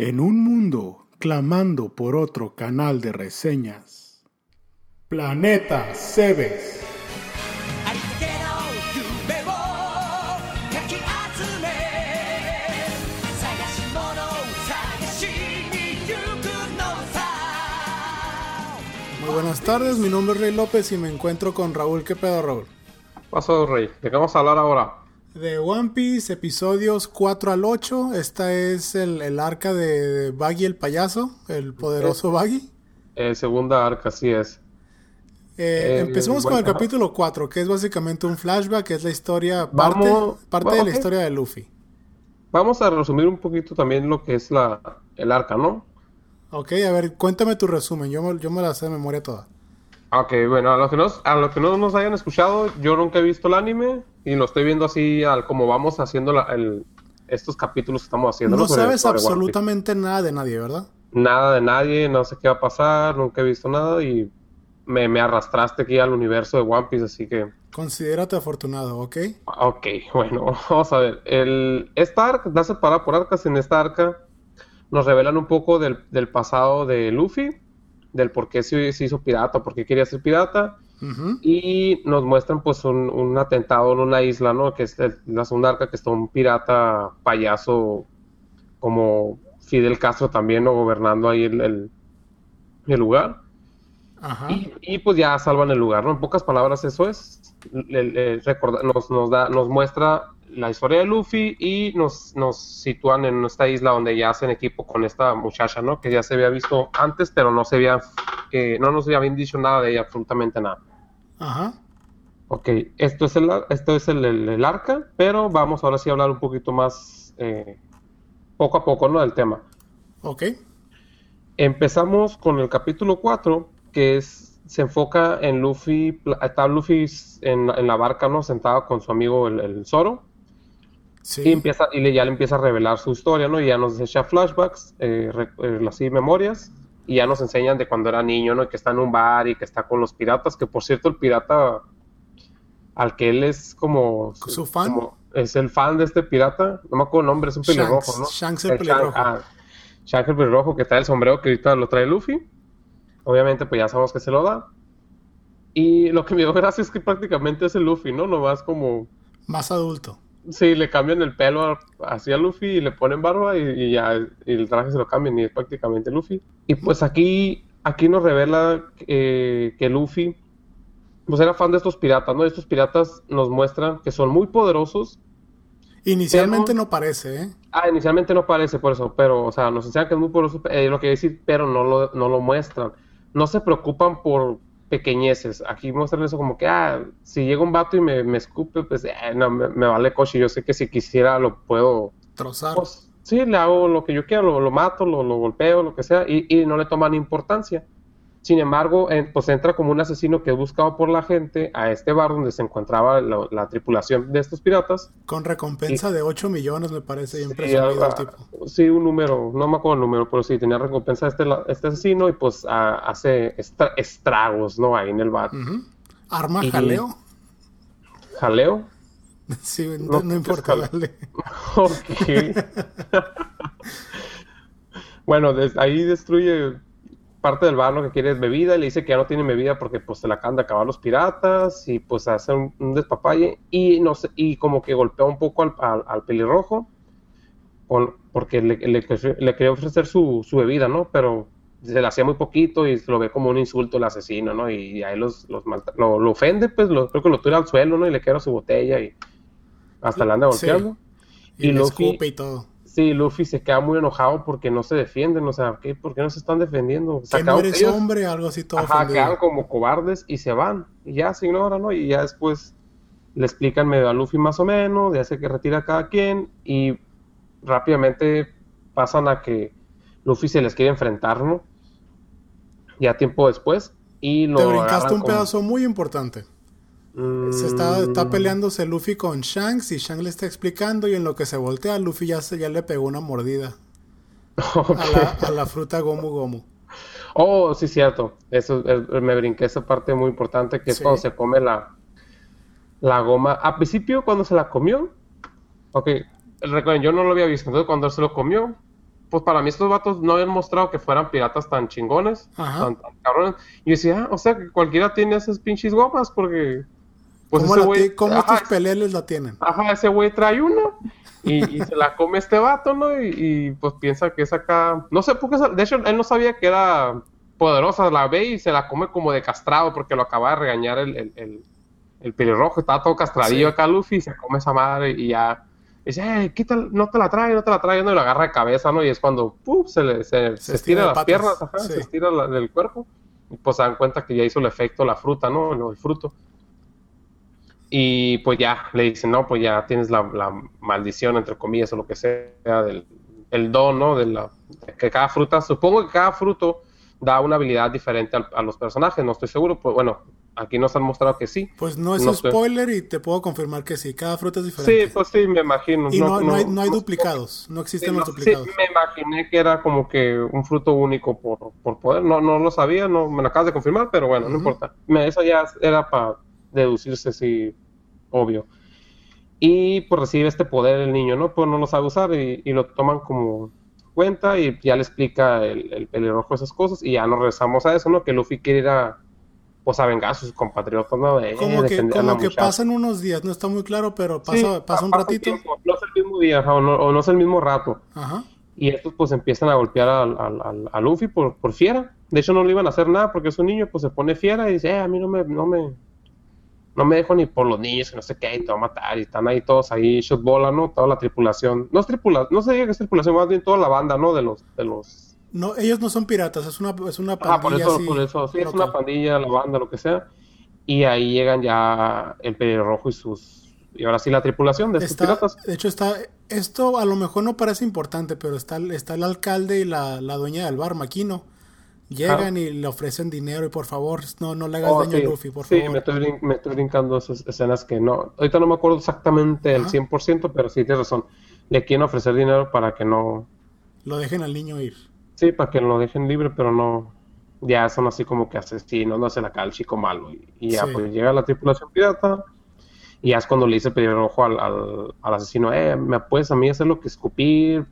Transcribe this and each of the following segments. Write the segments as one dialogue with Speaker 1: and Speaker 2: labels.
Speaker 1: en un mundo clamando por otro canal de reseñas. Planeta Cebes. Muy buenas tardes, mi nombre es Rey López y me encuentro con Raúl. ¿Qué pedo, Raúl?
Speaker 2: Pasó, Rey. ¿De qué vamos a hablar ahora?
Speaker 1: De One Piece, episodios 4 al 8. Esta es el, el arca de Baggy el payaso, el poderoso Baggy.
Speaker 2: Eh, segunda arca, así es.
Speaker 1: Eh,
Speaker 2: Eh,
Speaker 1: empecemos con el capítulo 4, que es básicamente un flashback, que es la historia, parte,
Speaker 2: Vamos-
Speaker 1: parte de la historia de Luffy.
Speaker 2: Vamos a resumir un poquito también lo que es la, el arca, ¿no?
Speaker 1: Ok, a ver, cuéntame tu resumen, yo, me- yo me la sé de memoria toda.
Speaker 2: Ok, bueno, a los que no, a los que no nos hayan escuchado, yo nunca he visto el anime y lo estoy viendo así al como vamos haciendo la- el- estos capítulos que estamos haciendo.
Speaker 1: No
Speaker 2: Sobre-
Speaker 1: sabes absolutamente nada de nadie, ¿verdad?
Speaker 2: Nada de nadie, no sé qué va a pasar, nunca he visto nada y me, me arrastraste aquí al universo de One Piece, así que...
Speaker 1: Considérate afortunado, ¿ok?
Speaker 2: Ok, bueno, vamos a ver. El, esta arca está separada por arcas. En esta arca nos revelan un poco del, del pasado de Luffy, del por qué se, se hizo pirata, por qué quería ser pirata, Y nos muestran pues un, un atentado en una isla, ¿no? Que es el- la segunda arca que está un pirata payaso como Fidel Castro también, ¿no? Gobernando ahí el, el- el lugar.
Speaker 1: Ajá.
Speaker 2: Y, y, pues ya salvan el lugar, ¿no? En pocas palabras eso es. Recorda- nos, nos, da, nos muestra la historia de Luffy y nos, nos sitúan en esta isla donde ya hacen equipo con esta muchacha, ¿no? Que ya se había visto antes, pero no se había, que no nos habían dicho nada de ella, absolutamente nada.
Speaker 1: Ajá.
Speaker 2: Ok, esto es el, esto es el, el- el arca, pero vamos ahora sí a hablar un poquito más eh, poco a poco, ¿no? Del tema.
Speaker 1: Ok.
Speaker 2: Empezamos con el capítulo 4, que es, se enfoca en Luffy, está Luffy en, en la barca, ¿no? Sentado con su amigo el, el Zoro,
Speaker 1: Sí.
Speaker 2: y, empieza, y le, ya le empieza a revelar su historia, ¿no? Y ya nos echa flashbacks, eh, re- eh, así memorias, y ya nos enseñan de cuando era niño, ¿no? Y que está en un bar y que está con los piratas, que por cierto el pirata al que él es como...
Speaker 1: ¿Su fan?
Speaker 2: como- es el fan de este pirata, no me acuerdo el nombre, es un pelirrojo, ¿no?
Speaker 1: Shanks el
Speaker 2: Shank-
Speaker 1: pelirrojo.
Speaker 2: ah, Shanks el pelirrojo que trae el sombrero que ahorita lo trae Luffy. Obviamente, pues ya sabemos que se lo da. Y lo que me dio gracia es que prácticamente es el Luffy, ¿no? Nomás como...
Speaker 1: Más adulto.
Speaker 2: Sí, le cambian el pelo así a Luffy y le ponen barba y, y ya y el traje se lo cambian y es prácticamente Luffy. Y pues aquí, aquí nos revela eh, que Luffy pues era fan de estos piratas, ¿no? Estos piratas nos muestran que son muy poderosos.
Speaker 1: Inicialmente
Speaker 2: Pero-
Speaker 1: no parece, ¿eh?
Speaker 2: Ah, inicialmente no parece por eso, pero, o sea, nos enseñan que es muy poderoso, eh, lo que decir, pero no lo, no lo muestran. No se preocupan por pequeñeces. Aquí muestran eso como que, ah, si llega un vato y me, me escupe, pues, eh, no, me, me vale coche. Yo sé que si quisiera lo puedo
Speaker 1: Trozar.
Speaker 2: pues sí, le hago lo que yo quiera, lo, lo mato, lo, lo golpeo, lo que sea, y, y no le toman importancia. Sin embargo, en- pues entra como un asesino que es buscado por la gente a este bar donde se encontraba la, la tripulación de estos piratas.
Speaker 1: Con recompensa de 8 millones, me parece bien
Speaker 2: Y,
Speaker 1: presumido
Speaker 2: ah,
Speaker 1: el tipo.
Speaker 2: sí, un número, no me acuerdo el número, pero sí, tenía recompensa este, la- este asesino y pues hace estra- estragos, ¿no? Ahí en el bar.
Speaker 1: Arma
Speaker 2: y-
Speaker 1: jaleo.
Speaker 2: Jaleo.
Speaker 1: Sí, no,
Speaker 2: No,
Speaker 1: importa, dale.
Speaker 2: Ok. bueno, des- ahí destruye parte del bar, lo que quiere es bebida, y le dice que ya no tiene bebida porque pues se la acaban de acabar los piratas, y pues hace un, un despapalle, y no sé, y como que golpea un poco al, al- al pelirrojo, con- porque le, le, le quería ofrecer su, su bebida, ¿no? Pero se le hacía muy poquito y lo ve como un insulto el asesino, ¿no? Y ahí los, los lo, lo ofende, pues lo, creo que lo tira al suelo, ¿no? Y le queda su botella y hasta le anda
Speaker 1: Sí.
Speaker 2: golpeando.
Speaker 1: Y,
Speaker 2: Y
Speaker 1: le
Speaker 2: Luffy-
Speaker 1: escupe y todo.
Speaker 2: Sí, Luffy se queda muy enojado porque no se defienden, o sea, ¿qué? ¿por qué no se están defendiendo?
Speaker 1: Que no eres
Speaker 2: ellos,
Speaker 1: hombre, algo así todo
Speaker 2: ajá,
Speaker 1: ofendido.
Speaker 2: quedan como cobardes y se van, y ya se ignoran, ¿no? Y ya después le explican medio a Luffy más o menos, ya sé que retira a cada quien, y rápidamente pasan a que Luffy se les quiere enfrentar, ¿no? Ya tiempo después, y lo
Speaker 1: Te brincaste un
Speaker 2: como-
Speaker 1: pedazo muy importante. Se está, está peleándose Luffy con Shanks y Shanks le está explicando y en lo que se voltea Luffy ya, se, ya le pegó una mordida a la, a la fruta Gomu Gomu.
Speaker 2: Oh, sí, cierto. Eso me brinqué esa parte muy importante que es
Speaker 1: Sí.
Speaker 2: cuando se come la, la goma. A principio, cuando se la comió, ok, recuerden, yo no lo había visto. Entonces, cuando se lo comió, pues para mí estos vatos no habían mostrado que fueran piratas tan chingones, tan cabrones. Y yo decía, ah, o sea, que cualquiera tiene esas pinches gomas porque... Pues
Speaker 1: ¿Cómo,
Speaker 2: ese
Speaker 1: la
Speaker 2: güey...
Speaker 1: cómo
Speaker 2: ajá,
Speaker 1: estos peleles la tienen?
Speaker 2: Ajá, ese güey trae uno y, y se la come este vato, ¿no? Y, y, pues piensa que es acá. No sé por qué. se- De hecho, él no sabía que era poderosa. La ve y se la come como de castrado porque lo acaba de regañar el, el, el, el pelirrojo. Estaba todo castradillo
Speaker 1: Sí.
Speaker 2: acá, Luffy, y se come esa madre y ya. Dice, eh, quítala, no te la trae, no te la trae, no, y lo agarra de cabeza, ¿no? Y es cuando, se le se, se
Speaker 1: estira
Speaker 2: las
Speaker 1: patas,
Speaker 2: piernas, ajá,
Speaker 1: sí.
Speaker 2: se estira la- del cuerpo. Y pues se dan cuenta que ya hizo el efecto la fruta, ¿no? El fruto. Y pues ya, le dicen, no, pues ya tienes la, la maldición, entre comillas, o lo que sea, del el don, ¿no? De la, de que cada fruta, supongo que cada fruto da una habilidad diferente al- a, los personajes, no estoy seguro, pues bueno, aquí nos han mostrado que sí.
Speaker 1: Pues no es
Speaker 2: No
Speaker 1: spoiler y te puedo confirmar que sí. Cada fruta es
Speaker 2: Sí,
Speaker 1: diferente.
Speaker 2: pues sí, me imagino.
Speaker 1: y no, no hay, no hay
Speaker 2: no-
Speaker 1: duplicados. No
Speaker 2: Sí,
Speaker 1: existen los
Speaker 2: sí,
Speaker 1: duplicados.
Speaker 2: me imaginé que era como que un fruto único por, por poder. No, no lo sabía, no me lo acabas de confirmar, pero bueno, no importa. Me- eso ya era para deducirse, sí, obvio. Y pues recibe este poder el niño, ¿no? Pues no lo sabe usar y, y lo toman como cuenta y ya le explica el, el pelirrojo esas cosas y ya nos regresamos a eso, ¿no? Que Luffy quiere ir a, pues a vengar a sus compatriotas, ¿no? De,
Speaker 1: Como que, como que pasan unos días, no está muy claro, pero
Speaker 2: Sí,
Speaker 1: pasa, pasa un ratito.
Speaker 2: tiempo. No es el mismo día, o no, o no es el mismo rato.
Speaker 1: Ajá.
Speaker 2: Y estos pues empiezan a golpear a Luffy por, por fiera. De hecho no le iban a hacer nada porque es un niño, pues se pone fiera y dice, eh, a mí no me, no me, no me dejo ni por los niños, que no sé qué, y te va a matar. Y están ahí todos ahí, shot bola, ¿no? Toda la tripulación. No es tripulación, no se diga que es tripulación, más bien toda la banda, ¿no? De los, de los...
Speaker 1: No, ellos no son piratas, es una, es una
Speaker 2: Ah, por
Speaker 1: pandilla
Speaker 2: eso,
Speaker 1: así
Speaker 2: por eso, sí, es una pandilla, la banda, lo que sea. Y ahí llegan ya el pelirrojo y sus... Y ahora sí la tripulación de estos piratas.
Speaker 1: de hecho, está. Esto a lo mejor no parece importante, pero está, está el alcalde y la, la dueña del bar, Maquino. Llegan y le ofrecen dinero y por favor, no, no le hagas
Speaker 2: Oh,
Speaker 1: daño
Speaker 2: sí,
Speaker 1: a Luffy, por
Speaker 2: sí,
Speaker 1: favor.
Speaker 2: me estoy, brin- me estoy brincando esas escenas que no. Ahorita no me acuerdo exactamente el
Speaker 1: Ajá.
Speaker 2: 100%, pero sí tienes razón. Le quieren ofrecer dinero para que no.
Speaker 1: Lo dejen al niño ir.
Speaker 2: Sí, para que lo dejen libre, pero no. Ya son así como que asesinos, no hacen acá al chico malo. Y, y ya,
Speaker 1: Sí.
Speaker 2: pues llega la tripulación pirata. Y ya es cuando le dice el pelirrojo al, al, al asesino: Eh, ¿me puedes a mí hacer lo que escupir?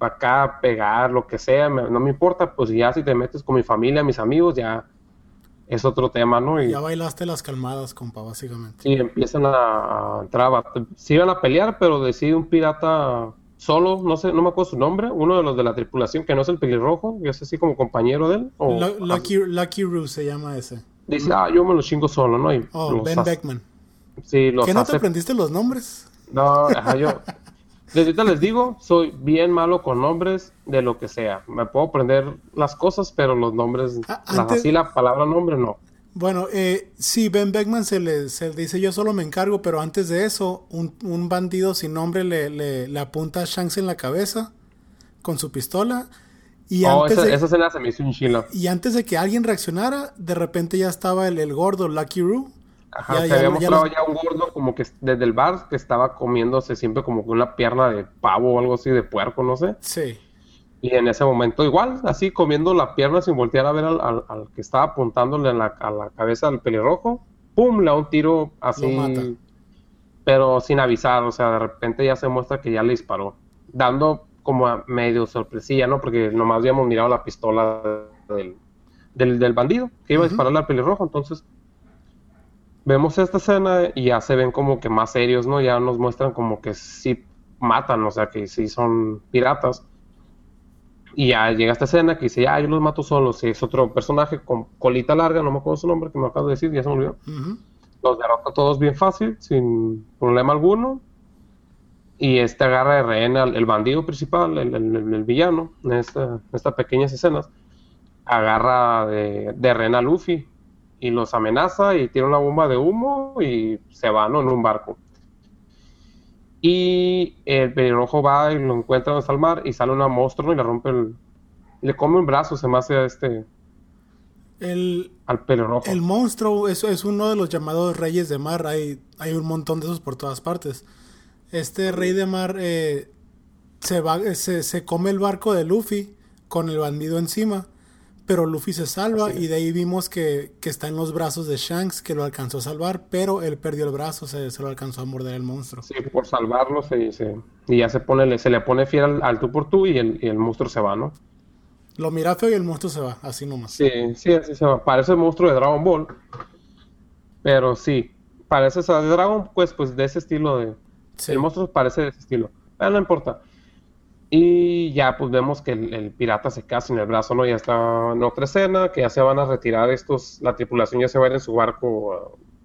Speaker 2: Acá pegar, lo que sea, me- no me importa. Pues ya si te metes con mi familia, mis amigos, ya es otro tema, ¿no? Y,
Speaker 1: Ya bailaste las calmadas, compa, básicamente.
Speaker 2: Sí, empiezan a, a entrar Sí iban a pelear, pero decide un pirata solo, no sé, no me acuerdo su nombre, uno de los de la tripulación, que no es el pelirrojo, que es así como compañero de él. O,
Speaker 1: Lu- Lucky, Lucky Roo se llama ese.
Speaker 2: dice, ah, yo me lo chingo solo, ¿no? Y
Speaker 1: Oh, Ben
Speaker 2: hace-
Speaker 1: Beckman.
Speaker 2: Sí, los
Speaker 1: ¿Qué no te aprendiste los nombres?
Speaker 2: No, ajá, yo... Desde ahorita les digo, soy bien malo con nombres de lo que sea. Me puedo aprender las cosas, pero los nombres,
Speaker 1: Ah,
Speaker 2: las
Speaker 1: antes-
Speaker 2: así la palabra nombre, no.
Speaker 1: Bueno, eh, sí, Ben Beckman se le, se le dice yo solo me encargo, pero antes de eso, un, un bandido sin nombre le, le, le apunta a Shanks en la cabeza con su pistola y,
Speaker 2: Oh,
Speaker 1: antes
Speaker 2: esa,
Speaker 1: de,
Speaker 2: esa escena se me hizo un
Speaker 1: y antes de que alguien reaccionara, de repente ya estaba el, el gordo Lucky Roo.
Speaker 2: Ajá,
Speaker 1: Ya-
Speaker 2: se
Speaker 1: ya-
Speaker 2: había
Speaker 1: ya
Speaker 2: mostrado
Speaker 1: los-
Speaker 2: ya un gordo como que desde el bar que estaba comiéndose siempre como una pierna de pavo o algo así de puerco, no sé.
Speaker 1: Sí,
Speaker 2: Y en ese momento igual, así comiendo la pierna sin voltear a ver al, al- al que estaba apuntándole en la- a la cabeza al pelirrojo. ¡Pum! Le da un tiro así, pero sin avisar, o sea, de repente ya se muestra que ya le disparó, dando como a medio sorpresilla, ¿no? Porque nomás habíamos mirado la pistola del, del, del bandido que iba a dispararle al pelirrojo, entonces vemos esta escena y ya se ven como que más serios, ¿no? Ya nos muestran como que sí matan, o sea, que sí son piratas. Y ya llega esta escena que dice, ya, yo los mato solos. Y es otro personaje con colita larga, no me acuerdo su nombre, que me acabo de decir, ya se me olvidó.
Speaker 1: ujú.
Speaker 2: Los derrota todos bien fácil, sin problema alguno. Y este agarra de rehén al el bandido principal, el, el- el- el villano, en, esta- en estas pequeñas escenas. Agarra de, de rehén a Luffy y los amenaza y tira una bomba de humo y se van ¿no? en un barco. Y el pelirrojo va y lo encuentra donde está el mar y sale una monstruo y le rompe el. Le come un brazo, se me hace a este.
Speaker 1: el,
Speaker 2: al pelirrojo.
Speaker 1: el monstruo es, es uno de los llamados reyes de mar. Hay, hay un montón de esos por todas partes. Este rey de mar eh, se, va, se, se come el barco de Luffy con el bandido encima. Pero Luffy se salva y de ahí vimos que, que está en los brazos de Shanks que lo alcanzó a salvar, pero él perdió el brazo, se, se lo alcanzó a morder el monstruo.
Speaker 2: Sí, por salvarlo se, se, Y ya se pone, se le pone fiel al, al tú por tú y el, y el monstruo se va, ¿no?
Speaker 1: Lo mira feo y el monstruo se va, así nomás.
Speaker 2: Sí, sí, así se va. Parece el monstruo de Dragon Ball. Pero sí, parece o sea, de Dragon Quest, pues de ese estilo de.
Speaker 1: Sí.
Speaker 2: El monstruo parece de ese estilo. Pero no importa. Y ya pues vemos que el, el pirata se casa en el brazo, ¿no? Ya está en otra escena, que ya se van a retirar estos, la tripulación ya se va a ir en su barco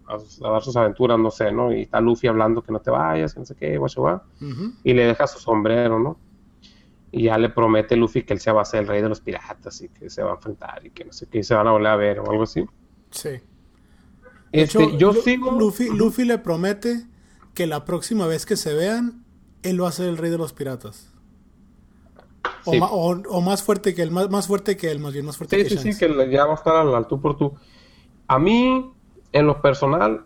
Speaker 2: a, a- a dar sus aventuras, no sé, ¿no? Y está Luffy hablando que no te vayas, que no sé qué. Y le deja su sombrero, ¿no? Y ya le promete Luffy que él se va a ser el rey de los piratas y que se va a enfrentar y que no sé qué, y se van a volver a ver o algo así.
Speaker 1: Sí.
Speaker 2: Este,
Speaker 1: hecho,
Speaker 2: yo sigo.
Speaker 1: Luffy, Luffy le promete que la próxima vez que se vean, él va a ser el rey de los piratas. O,
Speaker 2: Sí.
Speaker 1: ma- o- o más fuerte que él, más, más fuerte que él, más bien más fuerte
Speaker 2: Sí,
Speaker 1: que
Speaker 2: sí,
Speaker 1: Shanks.
Speaker 2: sí, que ya va a estar al, al tú por tú. A mí, en lo personal,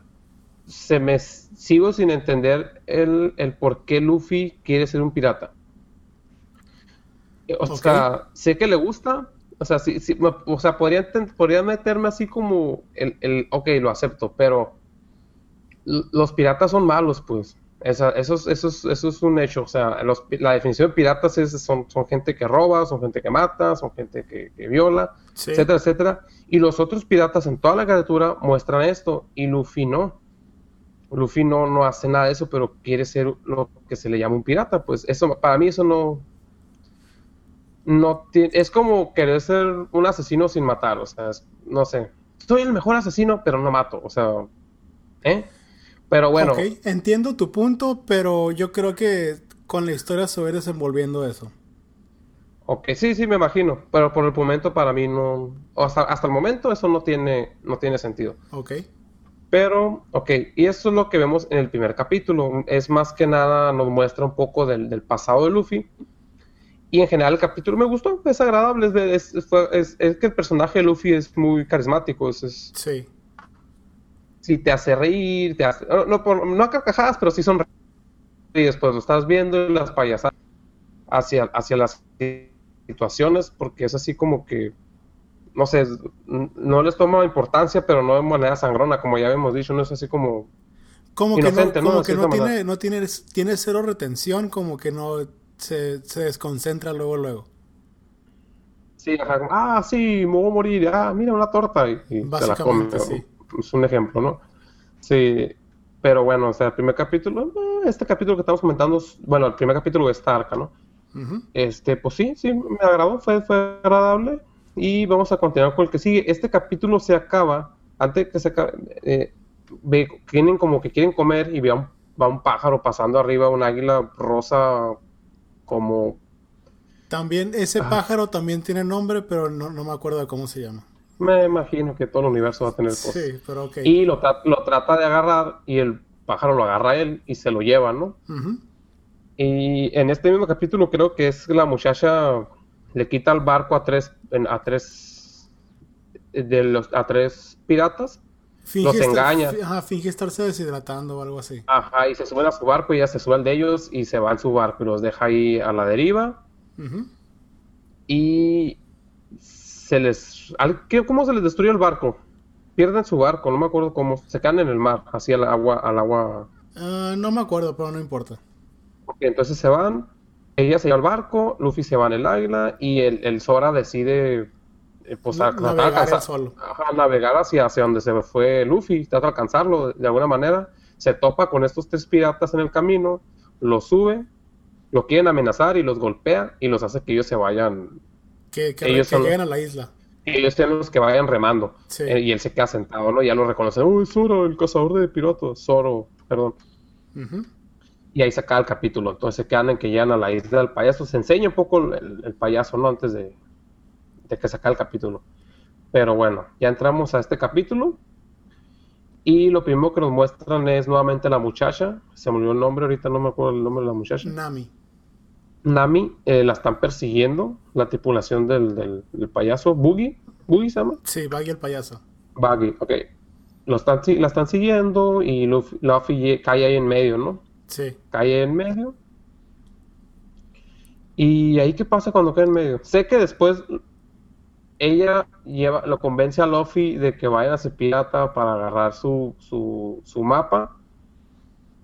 Speaker 2: se me sigo sin entender el, el por qué Luffy quiere ser un pirata. O sea, sé que le gusta. O sea, sí, sí, o sea, podría, podría meterme así como el, el, ok, lo acepto, pero los piratas son malos, pues. Esa- eso, es, eso, es, eso es un hecho. O sea, los la definición de piratas es, son, son gente que roba, son gente que mata, son gente que, que viola,
Speaker 1: Sí.
Speaker 2: etcétera, etcétera. Y los otros piratas en toda la caricatura muestran esto y Luffy no. Luffy no, no hace nada de eso, pero quiere ser lo que se le llama un pirata. Pues eso, para mí eso no... no tiene, es como querer ser un asesino sin matar. O sea, es- no sé. Soy el mejor asesino, pero no mato. O sea, ¿eh? Pero bueno,
Speaker 1: Ok, entiendo tu punto, pero yo creo que con la historia se va desenvolviendo eso.
Speaker 2: ok, sí, sí, me imagino. Pero por el momento para mí no... hasta, hasta el momento eso no tiene, no tiene sentido.
Speaker 1: Ok.
Speaker 2: Pero, ok, y eso es lo que vemos en el primer capítulo. Es más que nada nos muestra un poco del, del pasado de Luffy. Y en general el capítulo me gustó, es agradable. Es, es- es- es- es que el personaje de Luffy es muy carismático. Es-
Speaker 1: Sí.
Speaker 2: Sí, te hace reír, te hace, no, por- no a carcajadas, pero sí son y después lo estás viendo y las payasadas hacia, hacia las situaciones, porque es así como que, no sé, no les toma importancia, pero no de manera sangrona, como ya habíamos dicho, no es así como...
Speaker 1: Como que no, como que no tiene, no tiene, tiene cero retención, como que no se, se desconcentra luego, luego.
Speaker 2: Sí, ajá, ah, sí, me voy a morir, ah, mira una torta y, y te la come.
Speaker 1: Básicamente, sí.
Speaker 2: Es un ejemplo, ¿no? Sí, pero bueno, o sea, el primer capítulo, eh, este capítulo que estamos comentando, bueno, el primer capítulo de esta arca, ¿no?
Speaker 1: Ujú.
Speaker 2: Este, pues sí, sí, me agradó, fue, fue agradable. Y vamos a continuar con el que sigue. Este capítulo se acaba, antes que se acabe, eh, ve, tienen como que quieren comer y ve a un, va un pájaro pasando arriba, un águila rosa, como,
Speaker 1: También, ese
Speaker 2: Ah.
Speaker 1: pájaro también tiene nombre, pero no, no me acuerdo de cómo se llama.
Speaker 2: Me imagino que todo el universo va a tener cosas.
Speaker 1: Sí, pero ok.
Speaker 2: Y lo, tra- lo trata de agarrar y el pájaro lo agarra a él y se lo lleva, ¿no? Y en este mismo capítulo creo que es la muchacha le quita el barco a tres a tres de los a tres piratas.
Speaker 1: Finge
Speaker 2: Los
Speaker 1: estar-
Speaker 2: engaña.
Speaker 1: ajá, finge estarse deshidratando o algo así.
Speaker 2: Ajá, y se suben a su barco y ella se sube al de ellos y se va en su barco y los deja ahí a la deriva
Speaker 1: Ujú.
Speaker 2: y se les al- ¿qué- ¿cómo se les destruye el barco? Pierden su barco, no me acuerdo cómo, se quedan en el mar, así al agua al agua
Speaker 1: Ah, no me acuerdo, pero no importa.
Speaker 2: Ok, entonces se van, ella se lleva al barco, Luffy se va en el águila y el, el Zora decide eh, pues, a-
Speaker 1: navegar
Speaker 2: alcanzar-
Speaker 1: solo.
Speaker 2: navegar hacia, hacia donde se fue Luffy, trata de alcanzarlo de, de alguna manera, se topa con estos tres piratas en el camino, los sube, lo quieren amenazar y los golpea y los hace que ellos se vayan,
Speaker 1: Que, que,
Speaker 2: Ellos
Speaker 1: que
Speaker 2: son
Speaker 1: lleguen a la isla.
Speaker 2: Ellos sean los que vayan remando.
Speaker 1: Sí.
Speaker 2: Eh, y él se queda sentado, ¿no? Ya lo reconocen, uy, Zoro, el cazador de piratas, Zoro, perdón. Y ahí se acaba el capítulo. Entonces se quedan en que llegan a la isla del payaso. Se enseña un poco el, el payaso, ¿no? Antes de, de que se acabe el capítulo. Pero bueno, ya entramos a este capítulo. Y lo primero que nos muestran es nuevamente la muchacha. Se me olvidó el nombre, ahorita no me acuerdo el nombre de la muchacha.
Speaker 1: Nami.
Speaker 2: Nami, eh, la están persiguiendo, la tripulación del, del- del payaso. Boogie, Boogie se llama.
Speaker 1: Sí, Baggy el payaso.
Speaker 2: Buggy, ok. Lo están, la están siguiendo y Luffy, Luffy cae ahí en medio, ¿no?
Speaker 1: Sí.
Speaker 2: cae en medio. ¿Y ahí qué pasa cuando cae en medio? Sé que después ella lleva, lo convence a Luffy de que vayan a pirata para agarrar su, su, su mapa.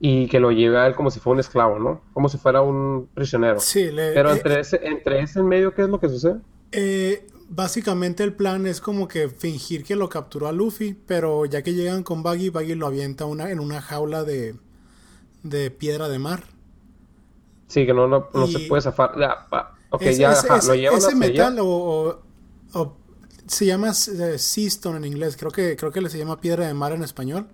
Speaker 2: Y que lo lleve a él como si fuera un esclavo, ¿no? Como si fuera un prisionero.
Speaker 1: Sí, le-
Speaker 2: Pero
Speaker 1: eh,
Speaker 2: entre ese, entre ese en medio, ¿qué es lo que sucede?
Speaker 1: Eh, básicamente el plan es como que fingir que lo capturó a Luffy, pero ya que llegan con Buggy, Buggy lo avienta una, en una jaula de, de piedra de mar.
Speaker 2: Sí, que no, no, no se puede zafar. Ya, pa- ok,
Speaker 1: Es-
Speaker 2: ya,
Speaker 1: ese,
Speaker 2: ajá,
Speaker 1: ese-
Speaker 2: lo
Speaker 1: ese metal o, o- o- se llama eh, sea stone en inglés, creo que creo que le se llama piedra de mar en español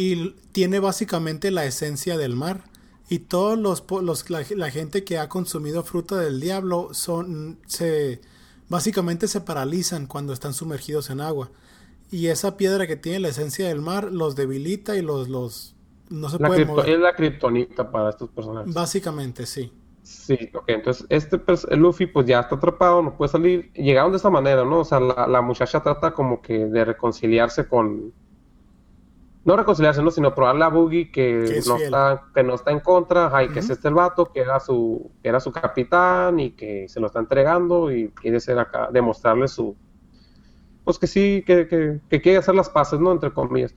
Speaker 1: y tiene básicamente la esencia del mar y todos los, los la, la gente que ha consumido fruta del diablo son se básicamente se paralizan cuando están sumergidos en agua y esa piedra que tiene la esencia del mar los debilita y los los no se
Speaker 2: La cripto-
Speaker 1: mover.
Speaker 2: es la kriptonita para estos personajes.
Speaker 1: Básicamente sí.
Speaker 2: Sí, ok, entonces este el Luffy pues ya está atrapado, no puede salir. Llegaron de esta manera, ¿no? O sea, la, la muchacha trata como que de reconciliarse con... No reconciliarse, ¿no? Sino probarle a Boogie que, no,
Speaker 1: fiel.
Speaker 2: está, que no está en contra, ajá, y que es este el vato, que era su, que era su capitán y que se lo está entregando y quiere ser acá, demostrarle su... Pues que sí, que, que, que quiere hacer las paces, ¿no? Entre comillas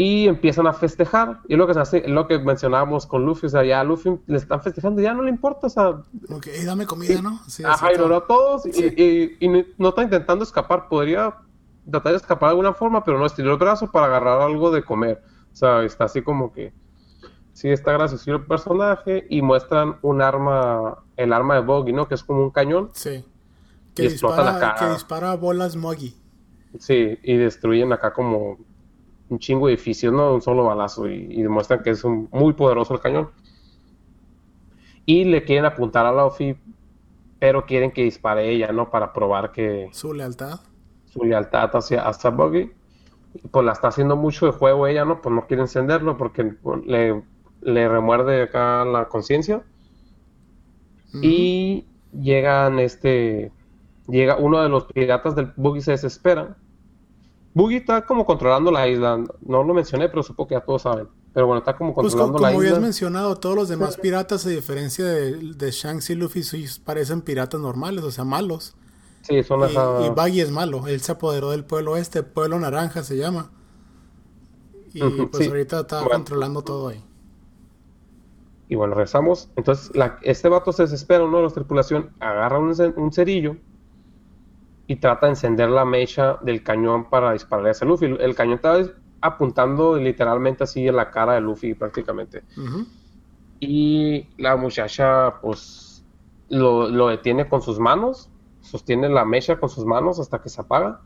Speaker 2: y empiezan a festejar. Y lo que se hace, lo que mencionábamos con Luffy, o sea, ya a Luffy le están festejando, ya no le importa, o sea,
Speaker 1: "Ey, dame comida, ¿no? Sí,
Speaker 2: ajá, ignoró a todos y,
Speaker 1: Sí.
Speaker 2: y- y ni- no está intentando escapar, podría tratar de escapar de alguna forma, pero no estiró el brazo para agarrar algo de comer. O sea, está así como que sí está gracioso el personaje y muestran un arma, el arma de Boggy, ¿no? Que es como un cañón.
Speaker 1: Sí.
Speaker 2: Y
Speaker 1: Que
Speaker 2: explota la
Speaker 1: dispara,
Speaker 2: cara.
Speaker 1: que dispara bolas Moggy.
Speaker 2: Sí, y destruyen acá como un chingo de edificios, ¿no? Un solo balazo y, y demuestran que es un- muy poderoso el cañón. Y le quieren apuntar a Luffy, pero quieren que dispare ella, ¿no? Para probar que
Speaker 1: Su lealtad.
Speaker 2: Su lealtad hacia, hacia Buggy. Y, Pues la está haciendo mucho de juego ella, ¿no? Pues no quiere encenderlo porque le, le remuerde acá la conciencia. Y llegan este. Llega uno de los piratas del Buggy se desespera. Buggy está como controlando la isla. No lo mencioné, pero supongo que ya todos saben. Pero bueno, está como
Speaker 1: Pues co-
Speaker 2: controlando
Speaker 1: como,
Speaker 2: la
Speaker 1: habías
Speaker 2: isla.
Speaker 1: mencionado, todos los demás piratas, a diferencia de, de Shanks y Luffy, sí parecen piratas normales, o sea, malos.
Speaker 2: Sí, son
Speaker 1: Y, y Buggy es malo. Él se apoderó del pueblo este, Pueblo Naranja se llama. Y pues
Speaker 2: sí.
Speaker 1: ahorita está
Speaker 2: Bueno.
Speaker 1: controlando todo ahí.
Speaker 2: Y bueno, regresamos. Entonces, la- este vato se desespera, uno de los tripulación, agarra un, ce- un cerillo y trata de encender la mecha del cañón para dispararle a Luffy. El cañón estaba apuntando literalmente así en la cara de Luffy prácticamente. Y la muchacha, pues, lo, lo detiene con sus manos, sostiene la mecha con sus manos hasta que se apaga.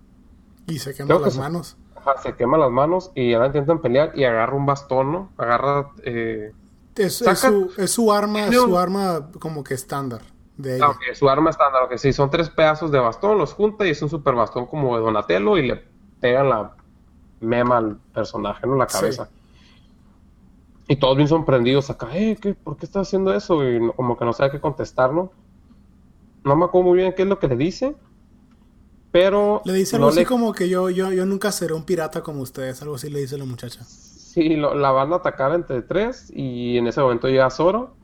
Speaker 1: Y se queman
Speaker 2: Creo que
Speaker 1: las manos.
Speaker 2: Ajá, se quema las manos y ahora intentan pelear y agarra un bastón, ¿no? Agarra... eh,
Speaker 1: Es,
Speaker 2: Saca-
Speaker 1: es su, es su arma,
Speaker 2: un-
Speaker 1: su arma como que estándar de ella.
Speaker 2: Ah, su arma estándar, que sí, son tres pedazos de bastón, los junta y es un super bastón como de Donatello y le pegan la mema al personaje, ¿no? La
Speaker 1: Sí.
Speaker 2: cabeza. Y todos bien sorprendidos acá, eh, ¿qué, ¿por qué está haciendo eso? Y como que no sabe qué contestar, ¿no? No me acuerdo muy bien qué es lo que le dice, pero...
Speaker 1: Le dice
Speaker 2: no
Speaker 1: algo así
Speaker 2: le-
Speaker 1: como que yo, yo, yo nunca seré un pirata como ustedes, algo así le dice la muchacha.
Speaker 2: Sí, lo- la van a atacar entre tres y en ese momento llega Zoro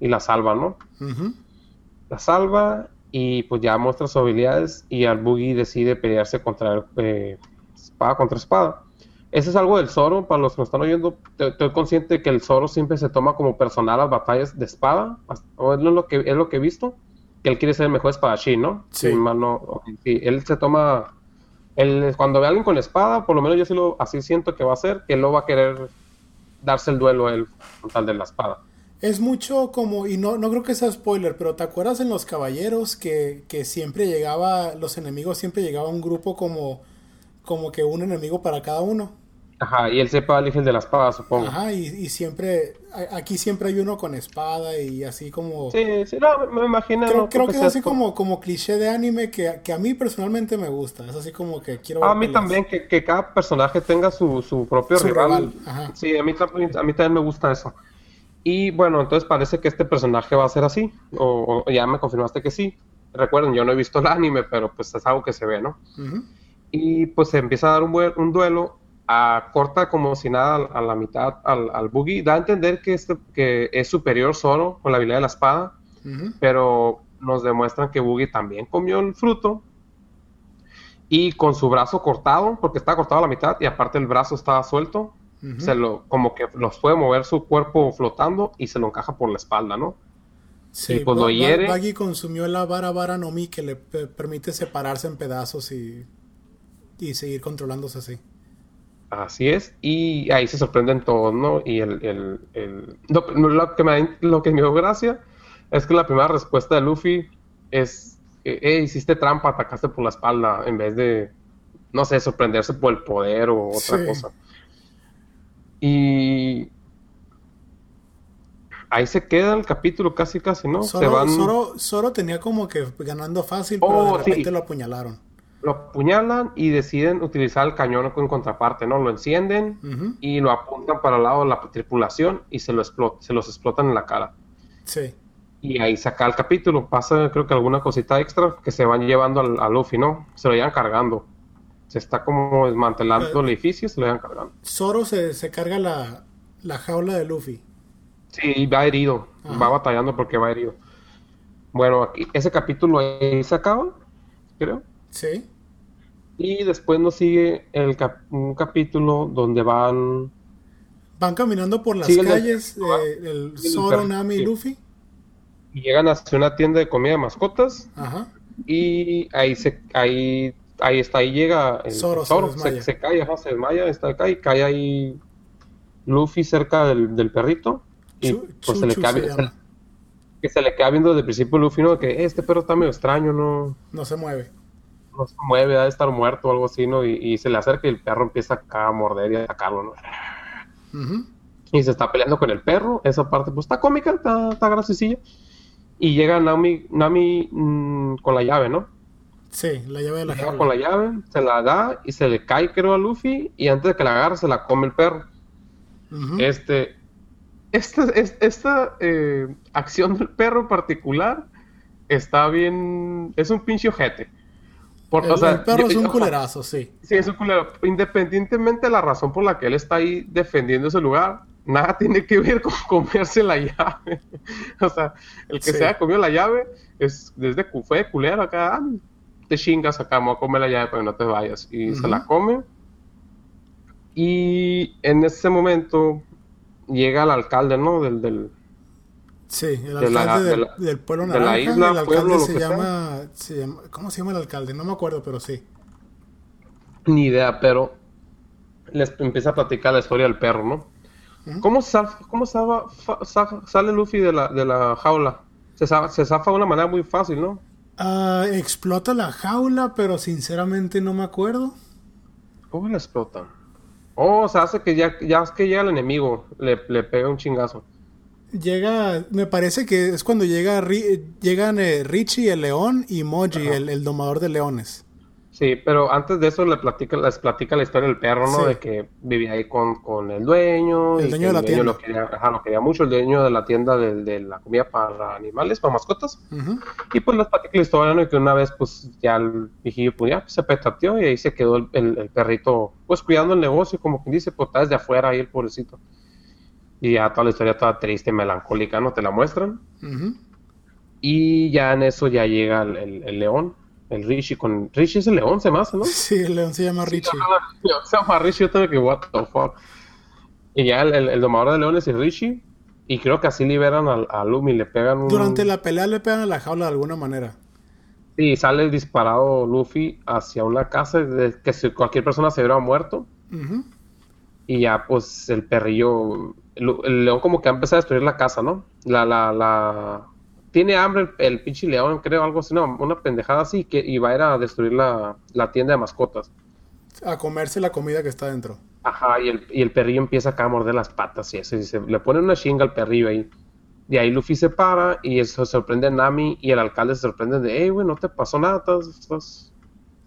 Speaker 2: y la salva, ¿no? La salva y pues ya muestra sus habilidades y al Boogie decide pelearse contra eh, espada contra espada. Eso es algo del Zoro, para los que nos están oyendo, estoy consciente de que el Zoro siempre se toma como personal las batallas de espada, o es lo que es lo que he visto, que él quiere ser el mejor espadachín, ¿no?
Speaker 1: Sí.
Speaker 2: Si mal no- ok, sí, él se toma, él, cuando ve a alguien con espada, por lo menos yo sí lo, así siento que va a ser, que él no va a querer darse el duelo a él con tal de la espada.
Speaker 1: Es mucho como, y no, no creo que sea spoiler, pero ¿te acuerdas en Los Caballeros que, que siempre llegaba, los enemigos siempre llegaba un grupo como, como que un enemigo para cada uno?
Speaker 2: Ajá, y él sepa elige el de la espada, supongo.
Speaker 1: Ajá, y, y siempre, aquí siempre hay uno con espada y así como...
Speaker 2: Sí, sí, no, me, imagino.
Speaker 1: Creo,
Speaker 2: no
Speaker 1: creo que es así
Speaker 2: por-
Speaker 1: como, como cliché de anime que, que a mí personalmente me gusta. Es así como que quiero
Speaker 2: A mí también, que, que cada personaje tenga su, su propio
Speaker 1: Su
Speaker 2: rival.
Speaker 1: rival.
Speaker 2: Sí, a mí, también, a mí también me gusta eso. Y bueno, entonces parece que este personaje va a ser así. O, o ya me confirmaste que sí. Recuerden, yo no he visto el anime, pero pues es algo que se ve, ¿no?
Speaker 1: Ujú.
Speaker 2: Y pues se empieza a dar un, un duelo. A, corta como si nada a la mitad al, al Boogie. Da a entender que, este, que es superior solo con la habilidad de la espada. Pero nos demuestran que Boogie también comió el fruto y con su brazo cortado, porque estaba cortado a la mitad y aparte el brazo estaba suelto, Se lo, como que los puede mover su cuerpo flotando y se lo encaja por la espalda, ¿no?
Speaker 1: Sí,
Speaker 2: Y
Speaker 1: Ba- Ba-
Speaker 2: hiere-
Speaker 1: Baggy consumió la vara vara no mi que le pe- permite separarse en pedazos y, y seguir controlándose así.
Speaker 2: Así es, y ahí se sorprenden todos, ¿no? Y el, el, el- Lo, lo que me, lo que me dio gracia es que la primera respuesta de Luffy es, eh, "Eh, hiciste trampa, atacaste por la espalda, en vez de, no sé, sorprenderse por el poder o otra
Speaker 1: Sí.
Speaker 2: cosa. Y ahí se queda el capítulo casi, casi, ¿no? se
Speaker 1: Zoro,
Speaker 2: van,
Speaker 1: Zoro- Zoro tenía como que ganando fácil, pero
Speaker 2: Oh,
Speaker 1: de
Speaker 2: sí.
Speaker 1: repente lo apuñalaron.
Speaker 2: Lo apuñalan y deciden utilizar el cañón en contraparte, ¿no? Lo encienden y lo apuntan para el lado de la tripulación y se, lo explot- se los explotan en la cara.
Speaker 1: Sí.
Speaker 2: Y ahí saca el capítulo. Pasa, creo que alguna cosita extra que se van llevando al, a Luffy, ¿no? Se lo llevan cargando. Se está como desmantelando
Speaker 1: Eh.
Speaker 2: el edificio y se lo llevan cargando.
Speaker 1: Zoro se, se carga la, la jaula de Luffy.
Speaker 2: Sí, va herido.
Speaker 1: Ajá.
Speaker 2: Va batallando porque va herido. Bueno, aquí, ese capítulo ahí se acaba, creo.
Speaker 1: Sí.
Speaker 2: Y después nos sigue el cap- un capítulo donde van
Speaker 1: Van caminando por las
Speaker 2: Sí, el de-
Speaker 1: calles, eh, el Zoro, Nami y. Luffy.
Speaker 2: y llegan hacia una tienda de comida de mascotas.
Speaker 1: Ajá.
Speaker 2: Y ahí se ahí ahí está, ahí llega el
Speaker 1: Zoro se
Speaker 2: Zoro, se, se cae, ajá, se desmaya, está acá y cae ahí Luffy cerca del, del perrito y
Speaker 1: Chu-
Speaker 2: pues se le,
Speaker 1: se llama.
Speaker 2: que se le queda viendo desde el principio Luffy, ¿no? Que "Eh, este perro está medio extraño, no,
Speaker 1: No se mueve.
Speaker 2: No se mueve, ha de estar muerto o algo así, ¿no? Y, y se le acerca y el perro empieza acá a morder y a atacarlo, ¿no? Y se está peleando con el perro. Esa parte, pues está cómica, está, está graciosilla. Y llega Nami, Nami mm, con la llave, ¿no?
Speaker 1: Sí, la llave de la
Speaker 2: Llega
Speaker 1: jaula.
Speaker 2: con la llave, se la da y se le cae, creo, a Luffy. Y antes de que la agarre, se la come el perro. Este. Esta, es- esta eh, acción del perro en particular está bien. Es un pinche ojete. Por-
Speaker 1: el,
Speaker 2: o sea,
Speaker 1: el perro
Speaker 2: yo-
Speaker 1: es un
Speaker 2: yo-
Speaker 1: culerazo, sí.
Speaker 2: Sí, es un culero. Independientemente de la razón por la que él está ahí defendiendo ese lugar, nada tiene que ver con comerse la llave. o sea, el que
Speaker 1: Sí.
Speaker 2: se haya comido la llave es desde fue de culero acá. ah, te chingas acá, me voy a comer la llave para que no te vayas. Y se la come. Y en ese momento llega el alcalde, ¿no? Del, del,
Speaker 1: Sí, el
Speaker 2: De la-
Speaker 1: alcalde
Speaker 2: de
Speaker 1: del,
Speaker 2: la-
Speaker 1: del pueblo
Speaker 2: de la
Speaker 1: naranja.
Speaker 2: isla,
Speaker 1: el alcalde
Speaker 2: pueblo, lo
Speaker 1: se, llama, se llama- ¿Cómo se llama el alcalde? No me acuerdo, pero sí.
Speaker 2: Ni idea, pero les empieza a platicar la historia del perro, ¿no? ¿Cómo, zaf- cómo fa- za- sale Luffy de la, de la jaula? Se, se zafa de una manera muy fácil, ¿no?
Speaker 1: Ah, explota la jaula, pero sinceramente no me acuerdo.
Speaker 2: ¿Cómo le explotan? Oh, o sea, hace que ya, ya es que llega el enemigo, le, le pega un chingazo.
Speaker 1: Llega, me parece que es cuando llega Ri- llegan eh, Richie el león y Moji el, el domador de leones.
Speaker 2: Sí, pero antes de eso le platica, les platica la historia del perro, ¿no?
Speaker 1: Sí.
Speaker 2: De que vivía ahí con, con el dueño.
Speaker 1: El
Speaker 2: y
Speaker 1: dueño de la
Speaker 2: dueño
Speaker 1: tienda.
Speaker 2: Lo quería, ajá, lo quería mucho, el dueño de la tienda de, de la comida para animales, para mascotas.
Speaker 1: Ujú.
Speaker 2: Y pues les platica la historia, ¿no? Y que una vez, pues, ya el viejillo, pues, ya pues, se petateó y ahí se quedó el, el- el perrito, pues, cuidando el negocio, como quien dice, pues, está desde afuera ahí el pobrecito. Y ya toda la historia toda triste, melancólica, ¿no? Te la muestran. Y ya en eso ya llega el, el- el león, el Richie con... Richie es el león, se me hace, ¿no?
Speaker 1: Sí, el león se llama Richie.
Speaker 2: Ajá, Se llama Richie, yo tengo que, what the fuck. Y ya el, el, domador de leones y Richie, y creo que así liberan al- a, Lumi, le pegan un...
Speaker 1: Durante la pelea le pegan a la jaula de alguna manera.
Speaker 2: Sí, sale disparado Luffy hacia una casa de que si cualquier persona se hubiera muerto. Y ya, pues, el perrillo... El, el león como que ha empezado a destruir la casa, ¿no? La, la, la... Tiene hambre el, el pinche león, creo, algo así, no, una pendejada así, que y va a ir a destruir la, la tienda de mascotas.
Speaker 1: A comerse la comida que está dentro.
Speaker 2: Ajá, y el, y el perrillo empieza acá a morder las patas y eso, y se, le pone una chinga al perrillo ahí. De ahí Luffy se para y eso sorprende a Nami y el alcalde se sorprende de, hey, güey, no te pasó nada, estás... estás...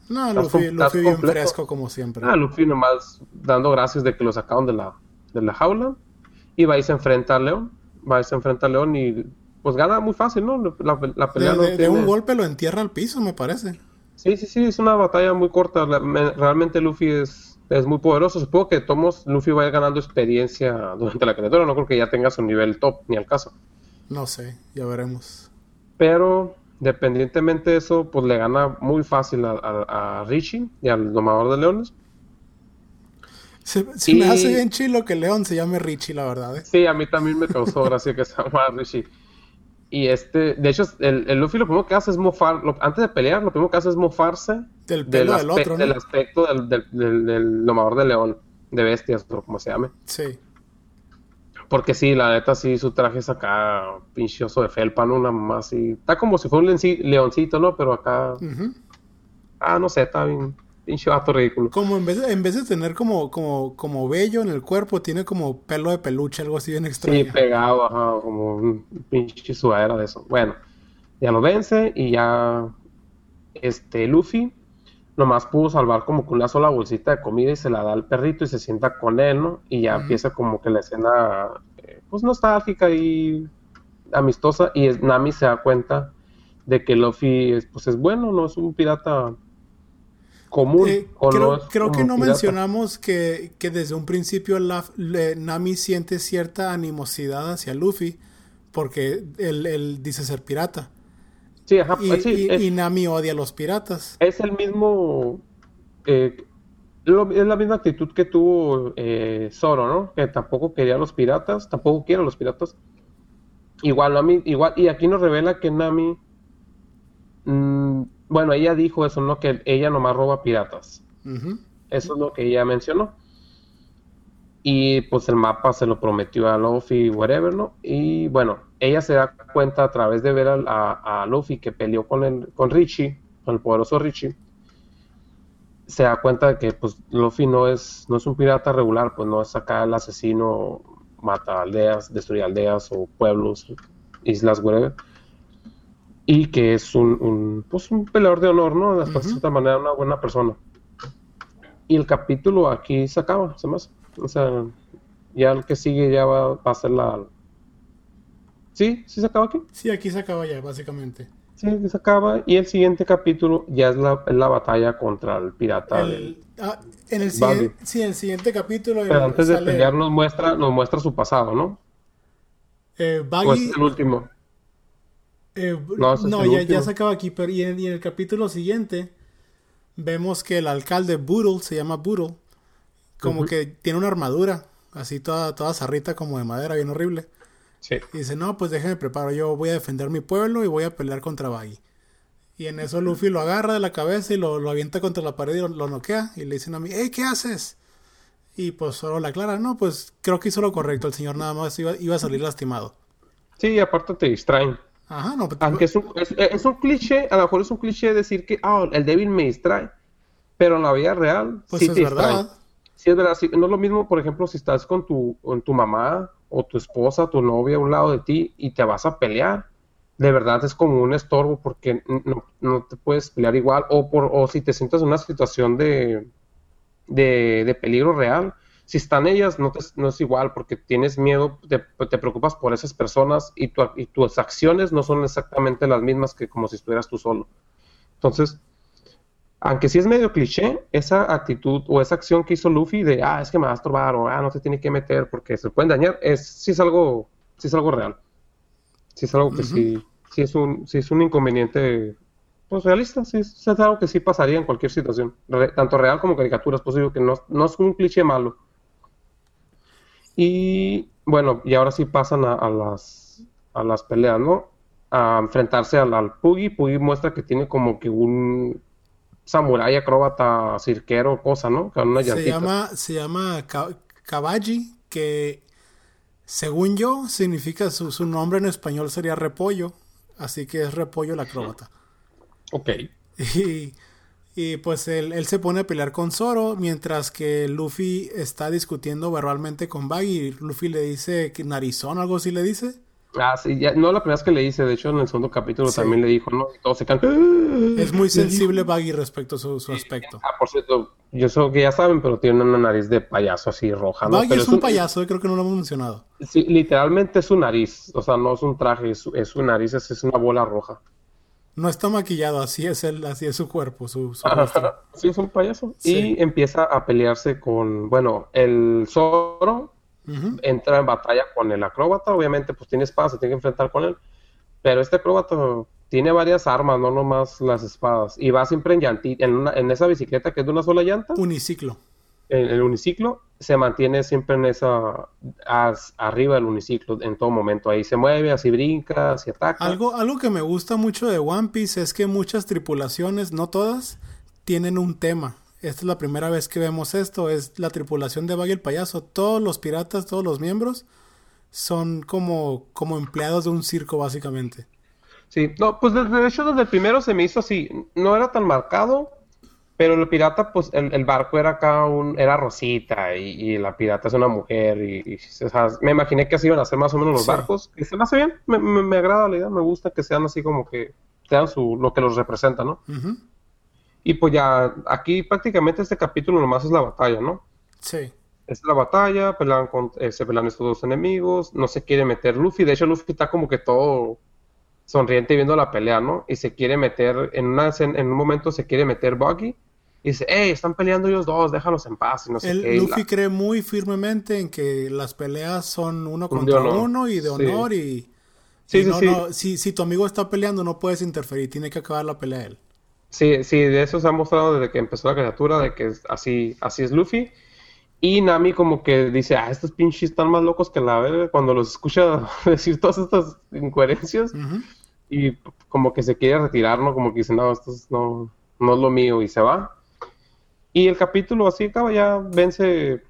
Speaker 1: No,
Speaker 2: Estás
Speaker 1: Luffy,
Speaker 2: com-
Speaker 1: Luffy bien fresco como siempre.
Speaker 2: Ah, Luffy nomás dando gracias de que lo sacaron de la, de la jaula. Y va y se enfrenta al león. Va y se enfrenta al león y pues gana muy fácil, ¿no? La, la
Speaker 1: de,
Speaker 2: pelea no
Speaker 1: de- de
Speaker 2: tiene-
Speaker 1: un golpe lo entierra al piso, me parece.
Speaker 2: Sí, sí, sí, es una batalla muy corta. Realmente Luffy es, es muy poderoso. Supongo que Tomos Luffy va a ir ganando experiencia durante la criatura. No creo que ya tenga su nivel top, ni al caso.
Speaker 1: No sé, ya veremos.
Speaker 2: Pero, dependientemente de eso, pues le gana muy fácil a, a- a Richie y al domador de leones.
Speaker 1: Se, se
Speaker 2: Y-
Speaker 1: me hace bien chilo que León se llame Richie, la verdad. ¿eh?
Speaker 2: Sí, a mí también me causó gracia que se llama Rishi. Y este, de hecho, el, el Luffy lo primero que hace es mofar, lo- antes de pelear, lo primero que hace es mofarse
Speaker 1: Del pelo del
Speaker 2: aspe-
Speaker 1: otro, ¿no?
Speaker 2: del aspecto del, del, del- del domador de león, de bestias, o como se llame.
Speaker 1: Sí.
Speaker 2: Porque sí, la neta, sí, su traje es acá pinchoso de felpa, ¿no? Una mamá así. Está como si fuera un leoncito, ¿no? Pero acá,
Speaker 1: Ujú.
Speaker 2: ah, no sé, está bien, pinche vato ridículo.
Speaker 1: Como en vez, de, en vez de tener como, como, como vello en el cuerpo, tiene como pelo de peluche, algo así bien
Speaker 2: Sí,
Speaker 1: extraño.
Speaker 2: pegado, ajá, como un pinche sudadera de eso. Bueno, ya lo vence y ya este Luffy nomás pudo salvar como con una sola bolsita de comida y se la da al perrito y se sienta con él, ¿no? Y ya empieza como que la escena, eh, pues nostálgica y amistosa y es- Nami se da cuenta de que Luffy es, pues es bueno, no es un pirata común.
Speaker 1: Eh,
Speaker 2: o
Speaker 1: creo creo que no
Speaker 2: pirata.
Speaker 1: mencionamos que, que desde un principio la- le- Nami siente cierta animosidad hacia Luffy porque él, él dice ser pirata.
Speaker 2: Sí, ajá,
Speaker 1: Y,
Speaker 2: sí,
Speaker 1: y-
Speaker 2: es-
Speaker 1: y Nami odia a los piratas.
Speaker 2: Es el mismo. eh, lo- es la misma actitud que tuvo eh, Zoro, ¿no? Que tampoco quería a los piratas, tampoco quiere a los piratas. Igual, Nami, igual, y aquí nos revela que Nami. mm, bueno, ella dijo eso, ¿no? Que ella nomás roba piratas. Eso es lo que ella mencionó. Y pues el mapa se lo prometió a Luffy, whatever, ¿no? Y bueno, ella se da cuenta a través de ver a Luffy que peleó con, el, con Richie, con el poderoso Richie. Se da cuenta de que pues Luffy no es, no es un pirata regular, pues no es acá el asesino, mata aldeas, destruye aldeas o pueblos, islas, whatever. Y que es un, un, pues un peleador de honor, ¿no? De cierta manera, una buena persona. Y el capítulo aquí se acaba, se me hace. O sea, ya el que sigue ya va, va a ser la... ¿Sí? ¿Sí se acaba aquí?
Speaker 1: Sí, aquí se acaba ya, básicamente.
Speaker 2: Sí, aquí se acaba. Y el siguiente capítulo ya es la, es la batalla contra el pirata. del-
Speaker 1: El- ah, en el siguiente, sí, en el siguiente capítulo
Speaker 2: Pero antes de pelear nos muestra, nos muestra su pasado, ¿no?
Speaker 1: eh,
Speaker 2: es el último.
Speaker 1: Eh,
Speaker 2: No,
Speaker 1: ya, ya se acaba aquí, pero y en, y en el capítulo siguiente vemos que el alcalde Boodle, se llama Boodle, como que tiene una armadura, así toda, toda zarrita como de madera, bien horrible.
Speaker 2: Sí.
Speaker 1: Y dice, no, pues déjenme preparo, yo voy a defender mi pueblo y voy a pelear contra Baggy. Y en eso Luffy lo agarra de la cabeza y lo, lo avienta contra la pared y lo, lo noquea. Y le dicen a mí, hey, ¿qué haces? Y pues solo la aclara, no, pues creo que hizo lo correcto, el señor nada más iba, iba a salir lastimado.
Speaker 2: Sí, aparte te distraen.
Speaker 1: Ajá, no, pues,
Speaker 2: Aunque es un, es, es un cliché, a lo mejor es un cliché decir que ah, el débil me distrae. Pero en la vida real
Speaker 1: pues
Speaker 2: sí
Speaker 1: es
Speaker 2: te
Speaker 1: verdad.
Speaker 2: Sí, es verdad, sí, no es lo mismo, por ejemplo, si estás con tu, con tu mamá o tu esposa, tu novia a un lado de ti y te vas a pelear. De verdad es como un estorbo porque no, no te puedes pelear igual. O, por, o si te sientas en una situación de, de, de peligro real, si están ellas, no, te- no es igual porque tienes miedo, te, te preocupas por esas personas y, tu- y tus acciones no son exactamente las mismas que como si estuvieras tú solo. Entonces, aunque sí es medio cliché, esa actitud o esa acción que hizo Luffy de, ah, es que me vas a estorbar o, ah, no te tiene que meter porque se pueden dañar, es, sí es algo, sí es algo real. Sí es algo que sí, sí es un, sí es un inconveniente, pues realista, sí, es es algo que sí pasaría en cualquier situación, re- tanto real como caricaturas, pues digo que no, no es un cliché malo. Y bueno, y ahora sí pasan a, a las, a las peleas, ¿no? A enfrentarse al, al. Puggy muestra que tiene como que un samurái, acróbata, cirquero, cosa, ¿no? Con una
Speaker 1: Se llama, se llama Kabaji, que según yo significa su, su nombre en español sería repollo, así que es repollo el acróbata.
Speaker 2: Ok.
Speaker 1: Y, y pues él, él se pone a pelear con Zoro, mientras que Luffy está discutiendo verbalmente con Baggy. Luffy le dice que narizón, algo así le dice.
Speaker 2: Ah, sí, ya, no la primera vez que le hice, de hecho en el segundo capítulo
Speaker 1: Sí.
Speaker 2: también le dijo, ¿no? Y todos se quedan.
Speaker 1: Es muy sensible Baggy respecto a su, su aspecto.
Speaker 2: Ah, por cierto, yo sé que ya saben, pero tiene una nariz de payaso así roja, ¿no?
Speaker 1: Baggy
Speaker 2: Pero
Speaker 1: es un payaso, creo que no lo hemos mencionado.
Speaker 2: Sí, literalmente es su nariz, o sea, no es un traje, es su, es su nariz, es, es una bola roja.
Speaker 1: No está maquillado, así es él, así es su cuerpo, su, su rostro.
Speaker 2: Sí, es un payaso.
Speaker 1: Sí.
Speaker 2: Y empieza a pelearse con, bueno, el Zoro entra en batalla con el acróbata, obviamente pues tiene espada, se tiene que enfrentar con él. Pero este acróbata tiene varias armas, no nomás las espadas. Y va siempre en en, una- en esa bicicleta que es de una sola llanta.
Speaker 1: Uniciclo.
Speaker 2: El, el uniciclo, se mantiene siempre en esa, as- arriba del uniciclo en todo momento. Ahí se mueve, así brinca, así ataca.
Speaker 1: Algo, algo que me gusta mucho de One Piece es que muchas tripulaciones, no todas, tienen un tema. Esta es la primera vez que vemos esto. Es la tripulación de Baggy el Payaso. Todos los piratas, todos los miembros, son como, como empleados de un circo, básicamente.
Speaker 2: Sí, no, pues de, de hecho desde el primero se me hizo así, no era tan marcado, pero el pirata, pues el, el barco era acá un, era Rosita y, y la pirata es una mujer y, y, o sea, me imaginé que así iban a ser más o menos los
Speaker 1: Sí.
Speaker 2: barcos, y se me hace bien, me, me, me agrada la idea, me gusta que sean así como que sean su, lo que los representa, ¿no? Y pues ya, aquí prácticamente este capítulo nomás es la batalla, ¿no?
Speaker 1: Sí.
Speaker 2: Es la batalla, pelean con, eh, se pelean estos dos enemigos, no se quiere meter Luffy, de hecho Luffy está como que todo sonriente viendo la pelea, ¿no? Y se quiere meter, en, una, escena- en un momento se quiere meter Buggy y dice, hey, están peleando ellos dos, déjalos en paz y no sé
Speaker 1: El
Speaker 2: qué.
Speaker 1: Luffy
Speaker 2: la-
Speaker 1: cree muy firmemente en que las peleas son uno
Speaker 2: Un
Speaker 1: contra uno y de
Speaker 2: Sí.
Speaker 1: honor y,
Speaker 2: Sí,
Speaker 1: y
Speaker 2: sí,
Speaker 1: no,
Speaker 2: sí.
Speaker 1: no, si, si tu amigo está peleando no puedes interferir, tiene que acabar la pelea él.
Speaker 2: Sí, sí, de eso se ha mostrado desde que empezó la criatura, de que así, así es Luffy. Y Nami como que dice, ah, estos pinches están más locos que la verga cuando los escucha decir todas estas incoherencias. Y como que se quiere retirar, ¿no? Como que dice, no, esto es- no, no es lo mío y se va. Y el capítulo así acaba, ya vence,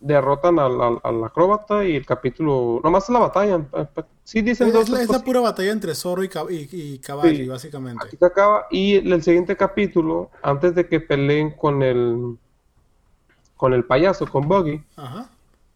Speaker 2: derrotan al, al- al acróbata y el capítulo, nomás es la batalla. eh, Sí dicen
Speaker 1: Es,
Speaker 2: dos
Speaker 1: es la, pura batalla entre Zoro y, y, y Caballi,
Speaker 2: Sí.
Speaker 1: básicamente.
Speaker 2: Aquí se acaba. Y el, el siguiente capítulo, antes de que peleen con el con el payaso, con Buggy,
Speaker 1: Ajá.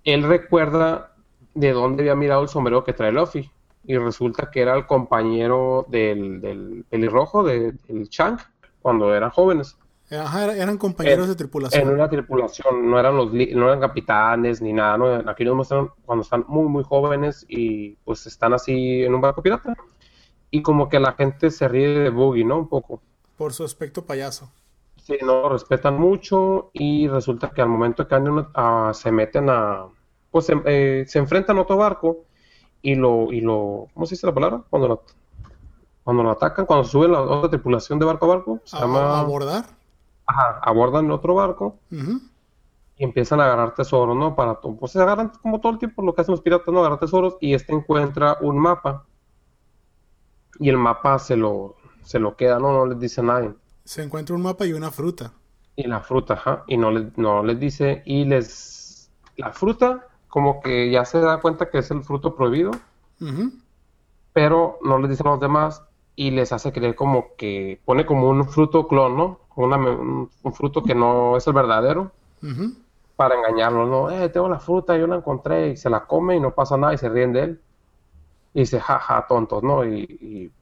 Speaker 2: él recuerda de dónde había mirado el sombrero que trae Luffy. Y resulta que era el compañero del, del pelirrojo, de- del Shank, cuando eran jóvenes.
Speaker 1: Ajá, era- eran compañeros
Speaker 2: En-
Speaker 1: de tripulación.
Speaker 2: En una tripulación, no eran los no eran capitanes ni nada, ¿no? Aquí nos muestran cuando están muy, muy jóvenes y pues están así en un barco pirata. Y como que la gente se ríe de Boogie, ¿no? Un poco.
Speaker 1: Por su aspecto payaso.
Speaker 2: Sí, no, lo respetan mucho y resulta que al momento que andan a- se meten a, pues se, eh, se enfrentan a otro barco y lo, y lo, ¿cómo se dice la palabra? Cuando lo, cuando lo atacan, cuando suben la otra tripulación de barco a barco, se
Speaker 1: A,
Speaker 2: llama,
Speaker 1: a abordar.
Speaker 2: Ajá, abordan otro barco y empiezan a agarrar tesoros, ¿no? Para, to- pues se agarran como todo el tiempo lo que hacen los piratas, ¿no? Agarrar tesoros y este encuentra un mapa y el mapa se lo, se lo queda, ¿no? No les dice a nadie.
Speaker 1: Se encuentra un mapa y una fruta.
Speaker 2: Y la fruta, ajá, y no les, no les dice, y les, la fruta, como que ya se da cuenta que es el fruto prohibido, pero no les dicen a los demás, y les hace creer como que pone como un fruto clon, ¿no? Una un, un fruto que no es el verdadero,
Speaker 1: Ujú.
Speaker 2: para engañarlos, ¿no? Eh, tengo la fruta, yo la encontré, y se la come y no pasa nada, y se ríen de él, y dice, jaja, tontos, ¿no? Y, y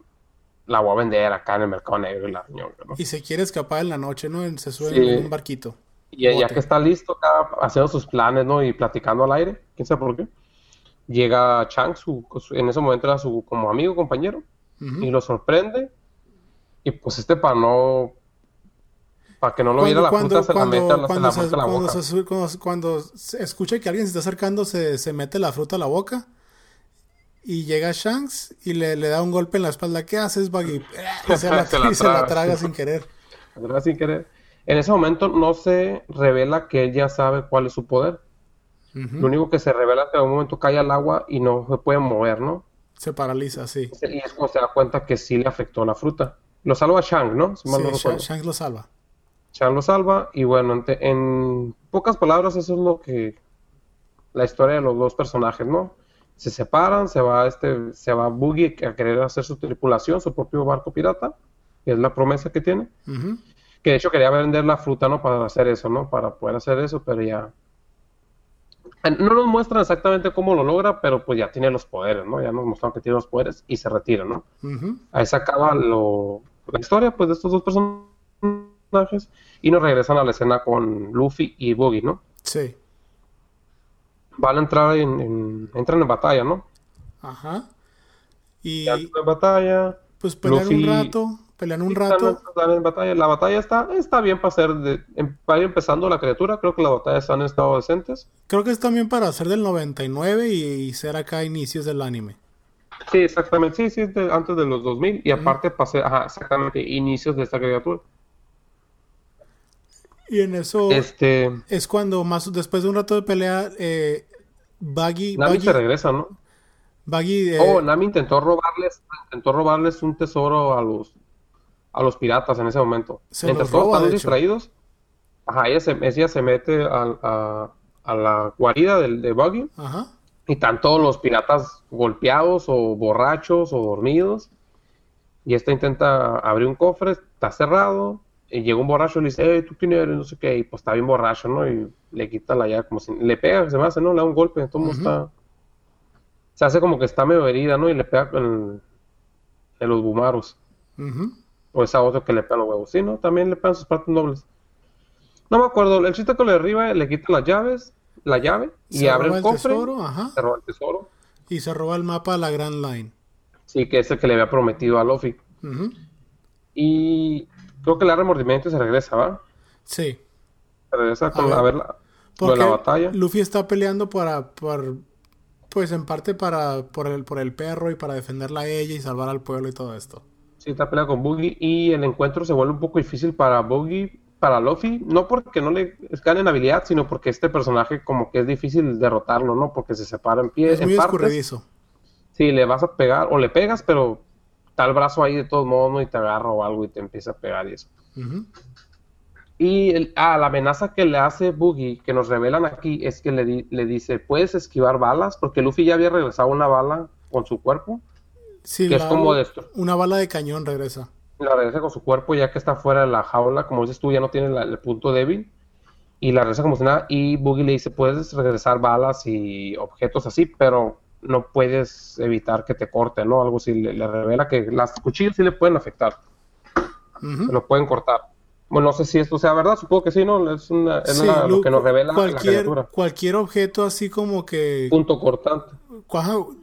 Speaker 2: la voy a vender acá en el mercado negro y la ñonga, ¿no?
Speaker 1: Y se quiere escapar en la noche, ¿no? Se sube
Speaker 2: Sí.
Speaker 1: en un barquito.
Speaker 2: Y ya que está listo, acá haciendo sus planes, ¿no? Y platicando al aire, quién sabe por qué. Llega Chang, su, su- en ese momento era su como amigo, compañero,
Speaker 1: Ujú.
Speaker 2: y lo sorprende. Y pues este para no, para que no lo viera la fruta, se la mete, a la-
Speaker 1: cuando
Speaker 2: la
Speaker 1: se-
Speaker 2: la
Speaker 1: cuando
Speaker 2: boca.
Speaker 1: se cuando- cuando se escucha que alguien se está acercando, se, se mete la fruta a la boca. Y llega Shanks y le, le da un golpe en la espalda. ¿Qué haces, Baggy? Y se la,
Speaker 2: Se la
Speaker 1: y se la
Speaker 2: traga.
Speaker 1: traga sin querer.
Speaker 2: ¿verdad? Sin querer. En ese momento no se revela que él ya sabe cuál es su poder.
Speaker 1: Ujú.
Speaker 2: Lo único que se revela es que en un momento cae al agua y no se puede mover, ¿no?
Speaker 1: Se paraliza, sí.
Speaker 2: Y es cuando se da cuenta que sí le afectó la fruta. Lo salva Shang, ¿no? Si mal
Speaker 1: Sí,
Speaker 2: no
Speaker 1: Sha-
Speaker 2: recuerdo.
Speaker 1: Shanks lo salva.
Speaker 2: Chan lo salva y bueno, en, te- en pocas palabras eso es lo que la historia de los dos personajes, ¿no? Se separan, se va este, se va Boogie a querer hacer su tripulación, su propio barco pirata, que es la promesa que tiene, que de hecho quería vender la fruta, ¿no? Para hacer eso, ¿no? Para poder hacer eso, pero ya no nos muestran exactamente cómo lo logra, pero pues ya tiene los poderes, ¿no? Ya nos mostraron que tiene los poderes y se retira, ¿no? Ahí se acaba lo, la historia pues de estos dos personajes y nos regresan a la escena con Luffy y Boogie, ¿no?
Speaker 1: Sí.
Speaker 2: Van a entrar en, en- entran en batalla, ¿no?
Speaker 1: Ajá. Y
Speaker 2: entran en batalla.
Speaker 1: pues pelean un rato. Pelean un rato.
Speaker 2: están en batalla. La batalla está, está bien para ser de, em- para ir empezando la criatura. Creo que la batalla está en estado decentes.
Speaker 1: Creo que es también para ser del 99 y, y ser acá inicios del anime.
Speaker 2: Sí, exactamente. Sí, sí, de- antes de los 2000. Y aparte pasé, ajá, exactamente, inicios de esta criatura.
Speaker 1: Y en eso
Speaker 2: Este,
Speaker 1: es cuando más después de un rato de pelea, eh, Baggy,
Speaker 2: Nami
Speaker 1: Baggy,
Speaker 2: se regresa, ¿no?
Speaker 1: Baggy, eh,
Speaker 2: Oh, Nami intentó robarles, intentó robarles un tesoro a los, a los piratas en ese momento.
Speaker 1: Se
Speaker 2: Mientras todos
Speaker 1: roba,
Speaker 2: están distraídos, ajá, ella se, ella se mete a, a- a la guarida del, de Buggy
Speaker 1: ajá,
Speaker 2: y están todos los piratas golpeados o borrachos o dormidos. Y esta intenta abrir un cofre, está cerrado. Y llega un borracho y le dice, hey, ¿tú quién eres? No sé qué. Y pues está bien borracho, ¿no? Y le quita la llave como si... Le pega, se me hace, ¿no? Le da un golpe. Todo
Speaker 1: Ujú.
Speaker 2: está... Se hace como que está medio herida, ¿no? Y le pega en, en los bumaros.
Speaker 1: ujú.
Speaker 2: O esa otra que le pega los huevos. Sí, ¿no? También le pegan sus partes nobles. No me acuerdo. El chiste que le derriba, le quita las llaves, la llave, y abre el
Speaker 1: el
Speaker 2: cofre.
Speaker 1: tesoro, ajá,
Speaker 2: Se roba el tesoro.
Speaker 1: y se roba el mapa a la Grand Line.
Speaker 2: Sí, que es el que le había prometido a Luffy.
Speaker 1: Ujú.
Speaker 2: Y creo que le da remordimiento y se regresa, ¿va?
Speaker 1: Sí,
Speaker 2: Se regresa con
Speaker 1: ver,
Speaker 2: a ver la,
Speaker 1: porque
Speaker 2: batalla.
Speaker 1: Luffy está peleando para, pues en parte para, por el, por el perro y para defenderla a ella y salvar al pueblo y todo esto.
Speaker 2: Sí, está peleando con Buggy y el encuentro se vuelve un poco difícil para Buggy, para Luffy, no porque no le gane en habilidad, sino porque este personaje como que es difícil derrotarlo, ¿no? Porque se separa en pie,
Speaker 1: Es muy
Speaker 2: en partes.
Speaker 1: escurridizo.
Speaker 2: Sí, le vas a pegar o le pegas, pero está el brazo ahí de todos modos, ¿no? Y te agarra o algo y te empieza a pegar y eso. Y el- ah, la amenaza que le hace Boogie, que nos revelan aquí, es que le, di- le dice, ¿puedes esquivar balas? Porque Luffy ya había regresado una bala con su cuerpo.
Speaker 1: Sí,
Speaker 2: Que es como de esto.
Speaker 1: una bala de cañón regresa.
Speaker 2: La regresa con su cuerpo ya que está fuera de la jaula, como dices tú, ya no tiene la- el punto débil. Y la regresa como si nada. Y Boogie le dice, puedes regresar balas y objetos así, pero no puedes evitar que te corten, ¿no? Algo así. Le, le revela que las cuchillas sí le pueden afectar. Se lo pueden cortar. Bueno, no sé si esto sea verdad, supongo que sí, ¿no? Es, una, es
Speaker 1: Sí,
Speaker 2: la- lo que nos revela la
Speaker 1: cualquier,
Speaker 2: criatura.
Speaker 1: cualquier objeto así como que
Speaker 2: Punto cortante.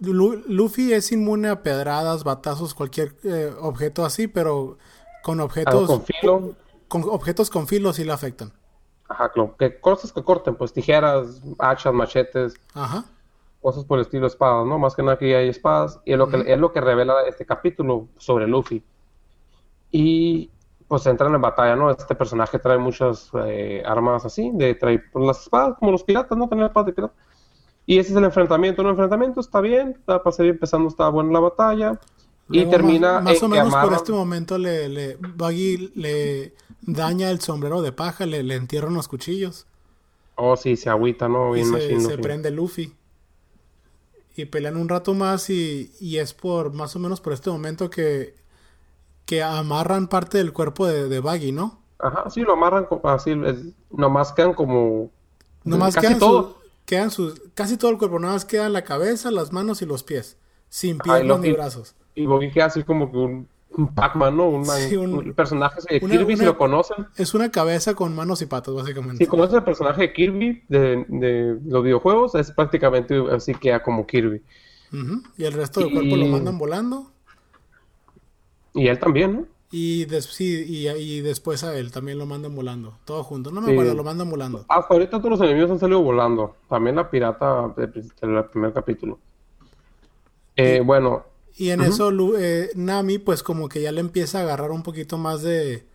Speaker 1: Luffy es inmune a pedradas, batazos, cualquier eh, objeto así, pero con objetos
Speaker 2: con filo.
Speaker 1: con objetos con filo sí le afectan.
Speaker 2: Ajá, claro. Que cosas que corten, pues tijeras, hachas, machetes,
Speaker 1: Ajá.
Speaker 2: cosas por el estilo espadas, ¿no? Más que nada aquí hay espadas. Y es lo que, es lo que revela este capítulo sobre Luffy. Y pues entran en batalla, ¿no? Este personaje trae muchas eh, armas así, de trae pues, las espadas, como los piratas, ¿no? Tener espadas de pirata. Y ese es el enfrentamiento. Un enfrentamiento está bien, está para seguir empezando, está buena la batalla. Y
Speaker 1: Luego,
Speaker 2: termina
Speaker 1: más, más
Speaker 2: en
Speaker 1: o menos por este momento le, le Buggy le daña el sombrero de paja, le, le entierran los cuchillos
Speaker 2: Oh, sí, se agüita, ¿no?
Speaker 1: y
Speaker 2: Bien
Speaker 1: se,
Speaker 2: machine
Speaker 1: se
Speaker 2: Luffy.
Speaker 1: prende Luffy. Y pelean un rato más y, y es por más o menos por este momento que, que amarran parte del cuerpo de, de Buggy, ¿no?
Speaker 2: Ajá, sí, lo amarran así, es- nomás quedan como...
Speaker 1: Nomás
Speaker 2: casi
Speaker 1: quedan,
Speaker 2: todo.
Speaker 1: su- quedan sus, casi todo el cuerpo, nomás quedan la cabeza, las manos y los pies, sin piernas ni brazos.
Speaker 2: Y Boggy queda así como que un, un Pac-Man, ¿no?
Speaker 1: Sí, un-
Speaker 2: un personaje de
Speaker 1: una-
Speaker 2: Kirby, si lo conocen.
Speaker 1: Es una cabeza con manos y patas, básicamente.
Speaker 2: Sí, como es el personaje de Kirby de, de los videojuegos, es prácticamente así queda como Kirby.
Speaker 1: Y el resto del cuerpo lo mandan volando.
Speaker 2: Y él también, ¿no?
Speaker 1: Y, des- sí, y, y después a él también lo mandan volando. Todo junto. No me
Speaker 2: Sí.
Speaker 1: acuerdo, lo mandan volando.
Speaker 2: Hasta ahorita todos los enemigos han salido volando. También la pirata del primer capítulo. Eh, bueno,
Speaker 1: Y en eso Lu- eh, Nami, pues como que ya le empieza a agarrar un poquito más de,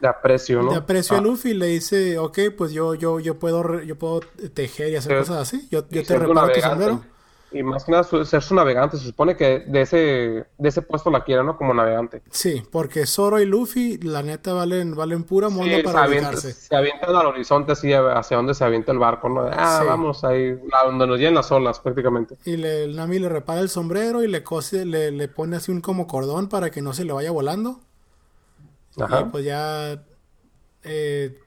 Speaker 2: de aprecio, ¿no?
Speaker 1: de aprecio
Speaker 2: Ah,
Speaker 1: a Luffy. Le dice, ok, pues yo, yo, yo puedo, yo puedo tejer y hacer
Speaker 2: Sí.
Speaker 1: cosas así. Yo, yo te reparo tu sombrero.
Speaker 2: Y más que nada su- ser su navegante. Se supone que de ese, de ese puesto la quiere, ¿no? Como navegante.
Speaker 1: Sí, porque Zoro y Luffy, la neta, valen, valen pura monda
Speaker 2: Sí, se,
Speaker 1: para
Speaker 2: avienta-
Speaker 1: ubicarse.
Speaker 2: se avientan al horizonte así hacia donde se avienta el barco, ¿no? Ah,
Speaker 1: Sí.
Speaker 2: vamos ahí, a donde nos lleven las olas prácticamente.
Speaker 1: Y le, el Nami le repara el sombrero y le cose, le, le pone así un como cordón para que no se le vaya volando. Y
Speaker 2: Ajá.
Speaker 1: pues ya eh,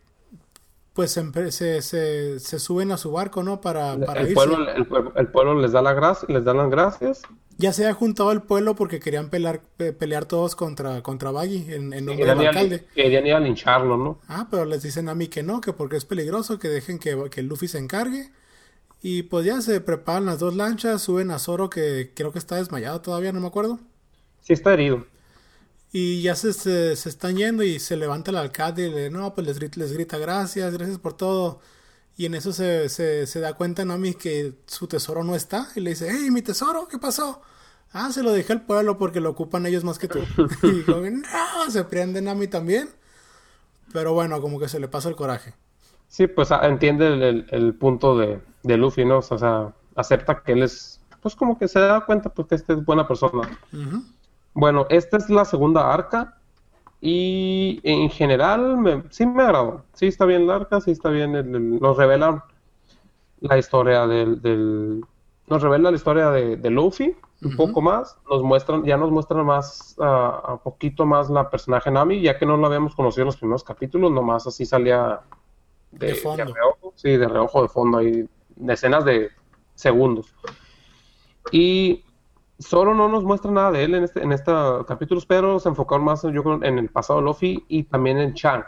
Speaker 1: pues se, se, se, suben a su barco, ¿no? Para, para
Speaker 2: el,
Speaker 1: irse.
Speaker 2: pueblo, el, pueblo- el pueblo les da la gracia, les dan las gracias.
Speaker 1: Ya se ha juntado el pueblo porque querían pelear, pe- pelear todos contra, contra Baggy en, en nombre del
Speaker 2: ir, a,
Speaker 1: alcalde.
Speaker 2: querían ir a lincharlo, ¿no?
Speaker 1: Ah, pero les dicen a mí que no, que porque es peligroso, que dejen que, que Luffy se encargue. Y pues ya se preparan las dos lanchas, suben a Zoro que creo que está desmayado todavía, no me acuerdo.
Speaker 2: Sí está herido.
Speaker 1: Y ya se, se, se están yendo y se levanta el alcalde y le, no, pues les grita, les grita gracias, gracias por todo. Y en eso se, se, se da cuenta Nami que su tesoro no está. Y le dice, hey, mi tesoro, ¿qué pasó? Ah, se lo dejé al pueblo porque lo ocupan ellos más que tú. y como no, se prende Nami también. Pero bueno, como que se le pasa el coraje.
Speaker 2: Sí, pues a- entiende el, el- el punto de, de Luffy, ¿no? O sea, acepta que él es, pues como que se da cuenta pues que este es buena persona. Bueno, esta es la segunda arca y en general me- sí me agradó. Sí está bien la arca, sí está bien, el- el- nos revelan la historia del, del- nos revela la historia de, de Luffy un poco más, nos muestran, ya nos muestran más, a poquito más la personaje Nami, ya que no la habíamos conocido en los primeros capítulos, nomás así salía de,
Speaker 1: De fondo.
Speaker 2: de reojo, sí, de reojo de fondo, ahí, decenas de segundos. Y solo no nos muestra nada de él en este, en estos capítulos, pero se enfocaron más, yo creo, en el pasado de Luffy y también en Shank,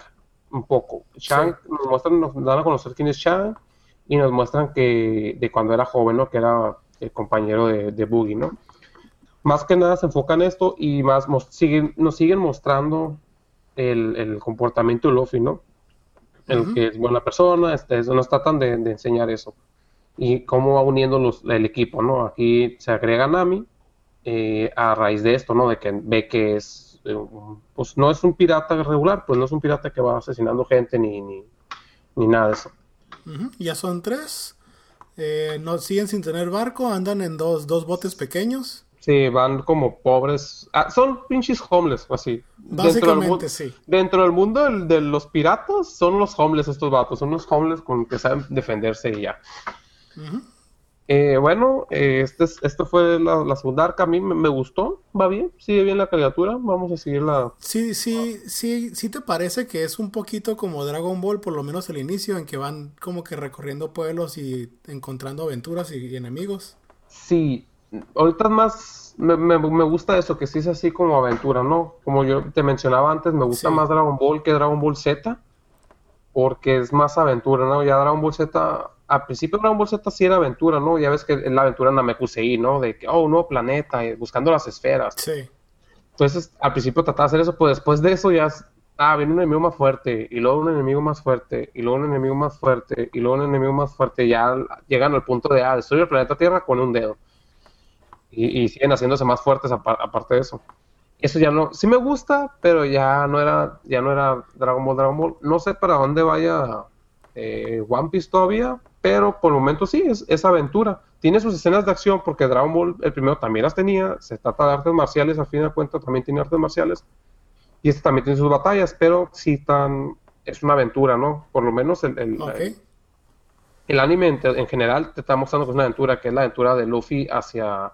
Speaker 2: un poco. Shank, nos muestran, nos dan a conocer quién es Shank y nos muestran que de cuando era joven, ¿no? Que era el compañero de, de Boogie, ¿no? Más que nada se enfocan en esto y más mos- siguen, nos siguen mostrando el, el comportamiento de Luffy, ¿no? El que es buena persona, este, eso, nos tratan de, de enseñar eso. Y cómo va uniendo los, el equipo, ¿no? Aquí se agrega Nami eh, a raíz de esto, ¿no? De que ve que es, eh, pues no es un pirata regular, pues no es un pirata que va asesinando gente ni, ni, ni nada de eso.
Speaker 1: Ya son tres. Eh, no siguen sin tener barco, andan en dos, dos botes pequeños.
Speaker 2: Sí, van como pobres. Ah, son pinches homeless, así. Dentro del,
Speaker 1: Básicamente sí.
Speaker 2: dentro del mundo del- de los piratas, son los homeless estos vatos. Son los homeless con que saben defenderse y ya.
Speaker 1: Ujú.
Speaker 2: Eh, bueno, eh, este es- esto fue la, la segunda arca. A mí me, me gustó. Va bien, sigue bien la caricatura. Vamos a seguirla.
Speaker 1: Sí, sí, sí, sí te parece que es un poquito como Dragon Ball, por lo menos el inicio, en que van como que recorriendo pueblos y encontrando aventuras y, y enemigos.
Speaker 2: Sí, ahorita más. Me, me- me gusta eso, que sí es así como aventura, ¿no? Como yo te mencionaba antes, me gusta
Speaker 1: Sí.
Speaker 2: más Dragon Ball que Dragon Ball Z. Porque es más aventura, ¿no? Ya Dragon Ball Z. Al principio Dragon Ball Z sí era aventura, ¿no? Ya ves que es la aventura en Namekusei, ¿no? De que, oh, un nuevo planeta, eh, buscando las esferas.
Speaker 1: Sí.
Speaker 2: Entonces, al principio trataba de hacer eso, pues después de eso ya, ah, viene un enemigo más fuerte, y luego un enemigo más fuerte, y luego un enemigo más fuerte, y luego un enemigo más fuerte, y ya llegan al punto de, ah, destruye el planeta Tierra con un dedo. Y, y siguen haciéndose más fuertes apa- aparte de eso. Eso ya no, sí me gusta, pero ya no era, ya no era Dragon Ball, Dragon Ball. No sé para dónde vaya eh, One Piece todavía, pero por el momento sí, es, es aventura. Tiene sus escenas de acción, porque Dragon Ball, el primero también las tenía, se trata de artes marciales, al fin de cuentas también tiene artes marciales, y este también tiene sus batallas, pero sí tan, es una aventura, ¿no? Por lo menos el, el- el- el anime en, en general te está mostrando que es una aventura, que es la aventura de Luffy hacia,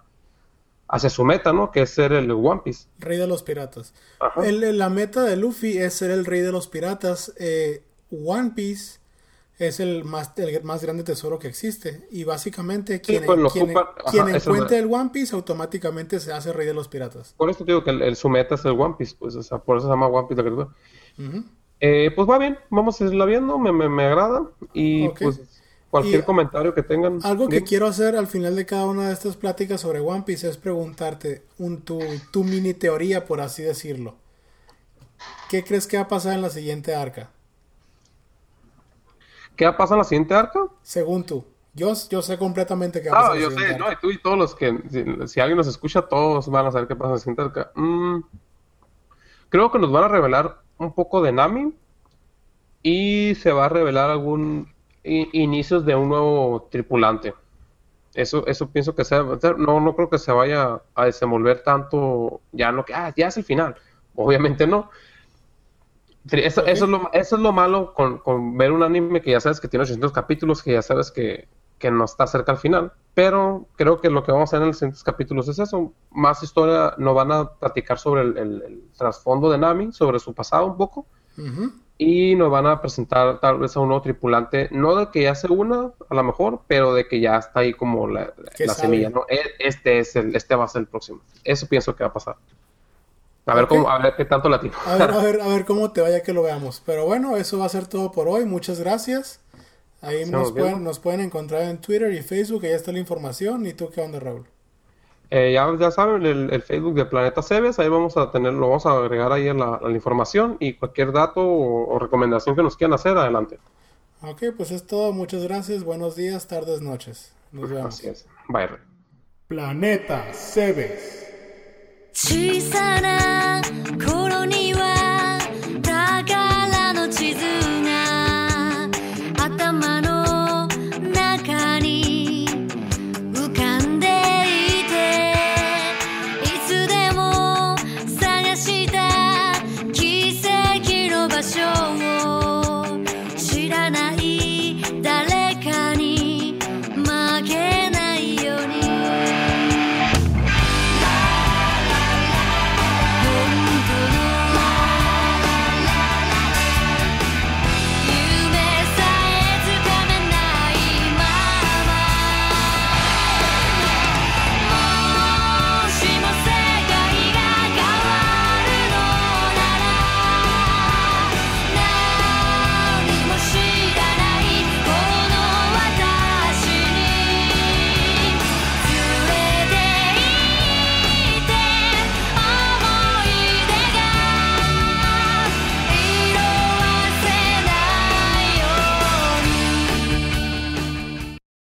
Speaker 2: hacia su meta, ¿no? Que es ser el One Piece.
Speaker 1: Rey de los piratas.
Speaker 2: Ajá.
Speaker 1: El- el- la meta de Luffy es ser el rey de los piratas. Eh, One Piece es el más, el más grande tesoro que existe. Y básicamente quien,
Speaker 2: pues lo
Speaker 1: quien-
Speaker 2: ocupa- ajá,
Speaker 1: quien
Speaker 2: es
Speaker 1: el One Piece automáticamente se hace rey de los piratas.
Speaker 2: Por eso te digo que el, el- su meta es el One Piece, pues, o sea, por eso se llama One Piece la criatura. Eh, pues va bien, vamos a irla viendo, me, me, me agrada, y pues cualquier
Speaker 1: Y
Speaker 2: comentario que tengan.
Speaker 1: Algo que quiero hacer al final de cada una de estas pláticas sobre One Piece es preguntarte un, tu, tu mini teoría, por así decirlo. ¿Qué crees que va a pasar en la siguiente arca?
Speaker 2: ¿Qué va a pasar en la siguiente arca?
Speaker 1: Según tú. Yo, yo sé completamente qué va a
Speaker 2: Ah,
Speaker 1: pasar en
Speaker 2: yo
Speaker 1: la
Speaker 2: sé, no, y tú y todos los que, si, si alguien nos escucha, todos van a saber qué pasa en la siguiente arca. Mm, creo que nos van a revelar un poco de Nami y se va a revelar algún inicios de un nuevo tripulante. Eso, eso pienso que sea, no, no creo que se vaya a desenvolver tanto, ya no que, ah, ya es el final. Obviamente no. Eso, eso es lo, eso es lo malo con, con ver un anime que ya sabes que tiene 800 capítulos, que ya sabes que, que no está cerca al final. Pero creo que lo que vamos a hacer en los siguientes capítulos es eso. Más historia, nos van a platicar sobre el, el- el trasfondo de Nami, sobre su pasado un poco. Y nos van a presentar tal vez a un nuevo tripulante, no de que ya se una, a lo mejor, pero de que ya está ahí como la, la semilla, ¿no? E- Este es el, este va a ser el próximo. Eso pienso que va a pasar. A ver cómo, a ver qué tanto latino.
Speaker 1: A ver, a ver, a ver cómo te vaya que lo veamos. Pero bueno, eso va a ser todo por hoy. Muchas gracias. Ahí nos pueden, nos pueden encontrar en Twitter y Facebook. Ahí está la información. ¿Y tú qué onda, Raúl?
Speaker 2: Eh, ya, ya saben, el, el Facebook de Planeta Cebes, ahí vamos a tener, lo vamos a agregar ahí en la, a la información y cualquier dato o, o recomendación que nos quieran hacer, adelante.
Speaker 1: Ok, pues es todo. Muchas gracias. Buenos días, tardes, noches. Nos vemos.
Speaker 2: Así es. Bye.
Speaker 1: Planeta Cebes.
Speaker 3: 小さな頃には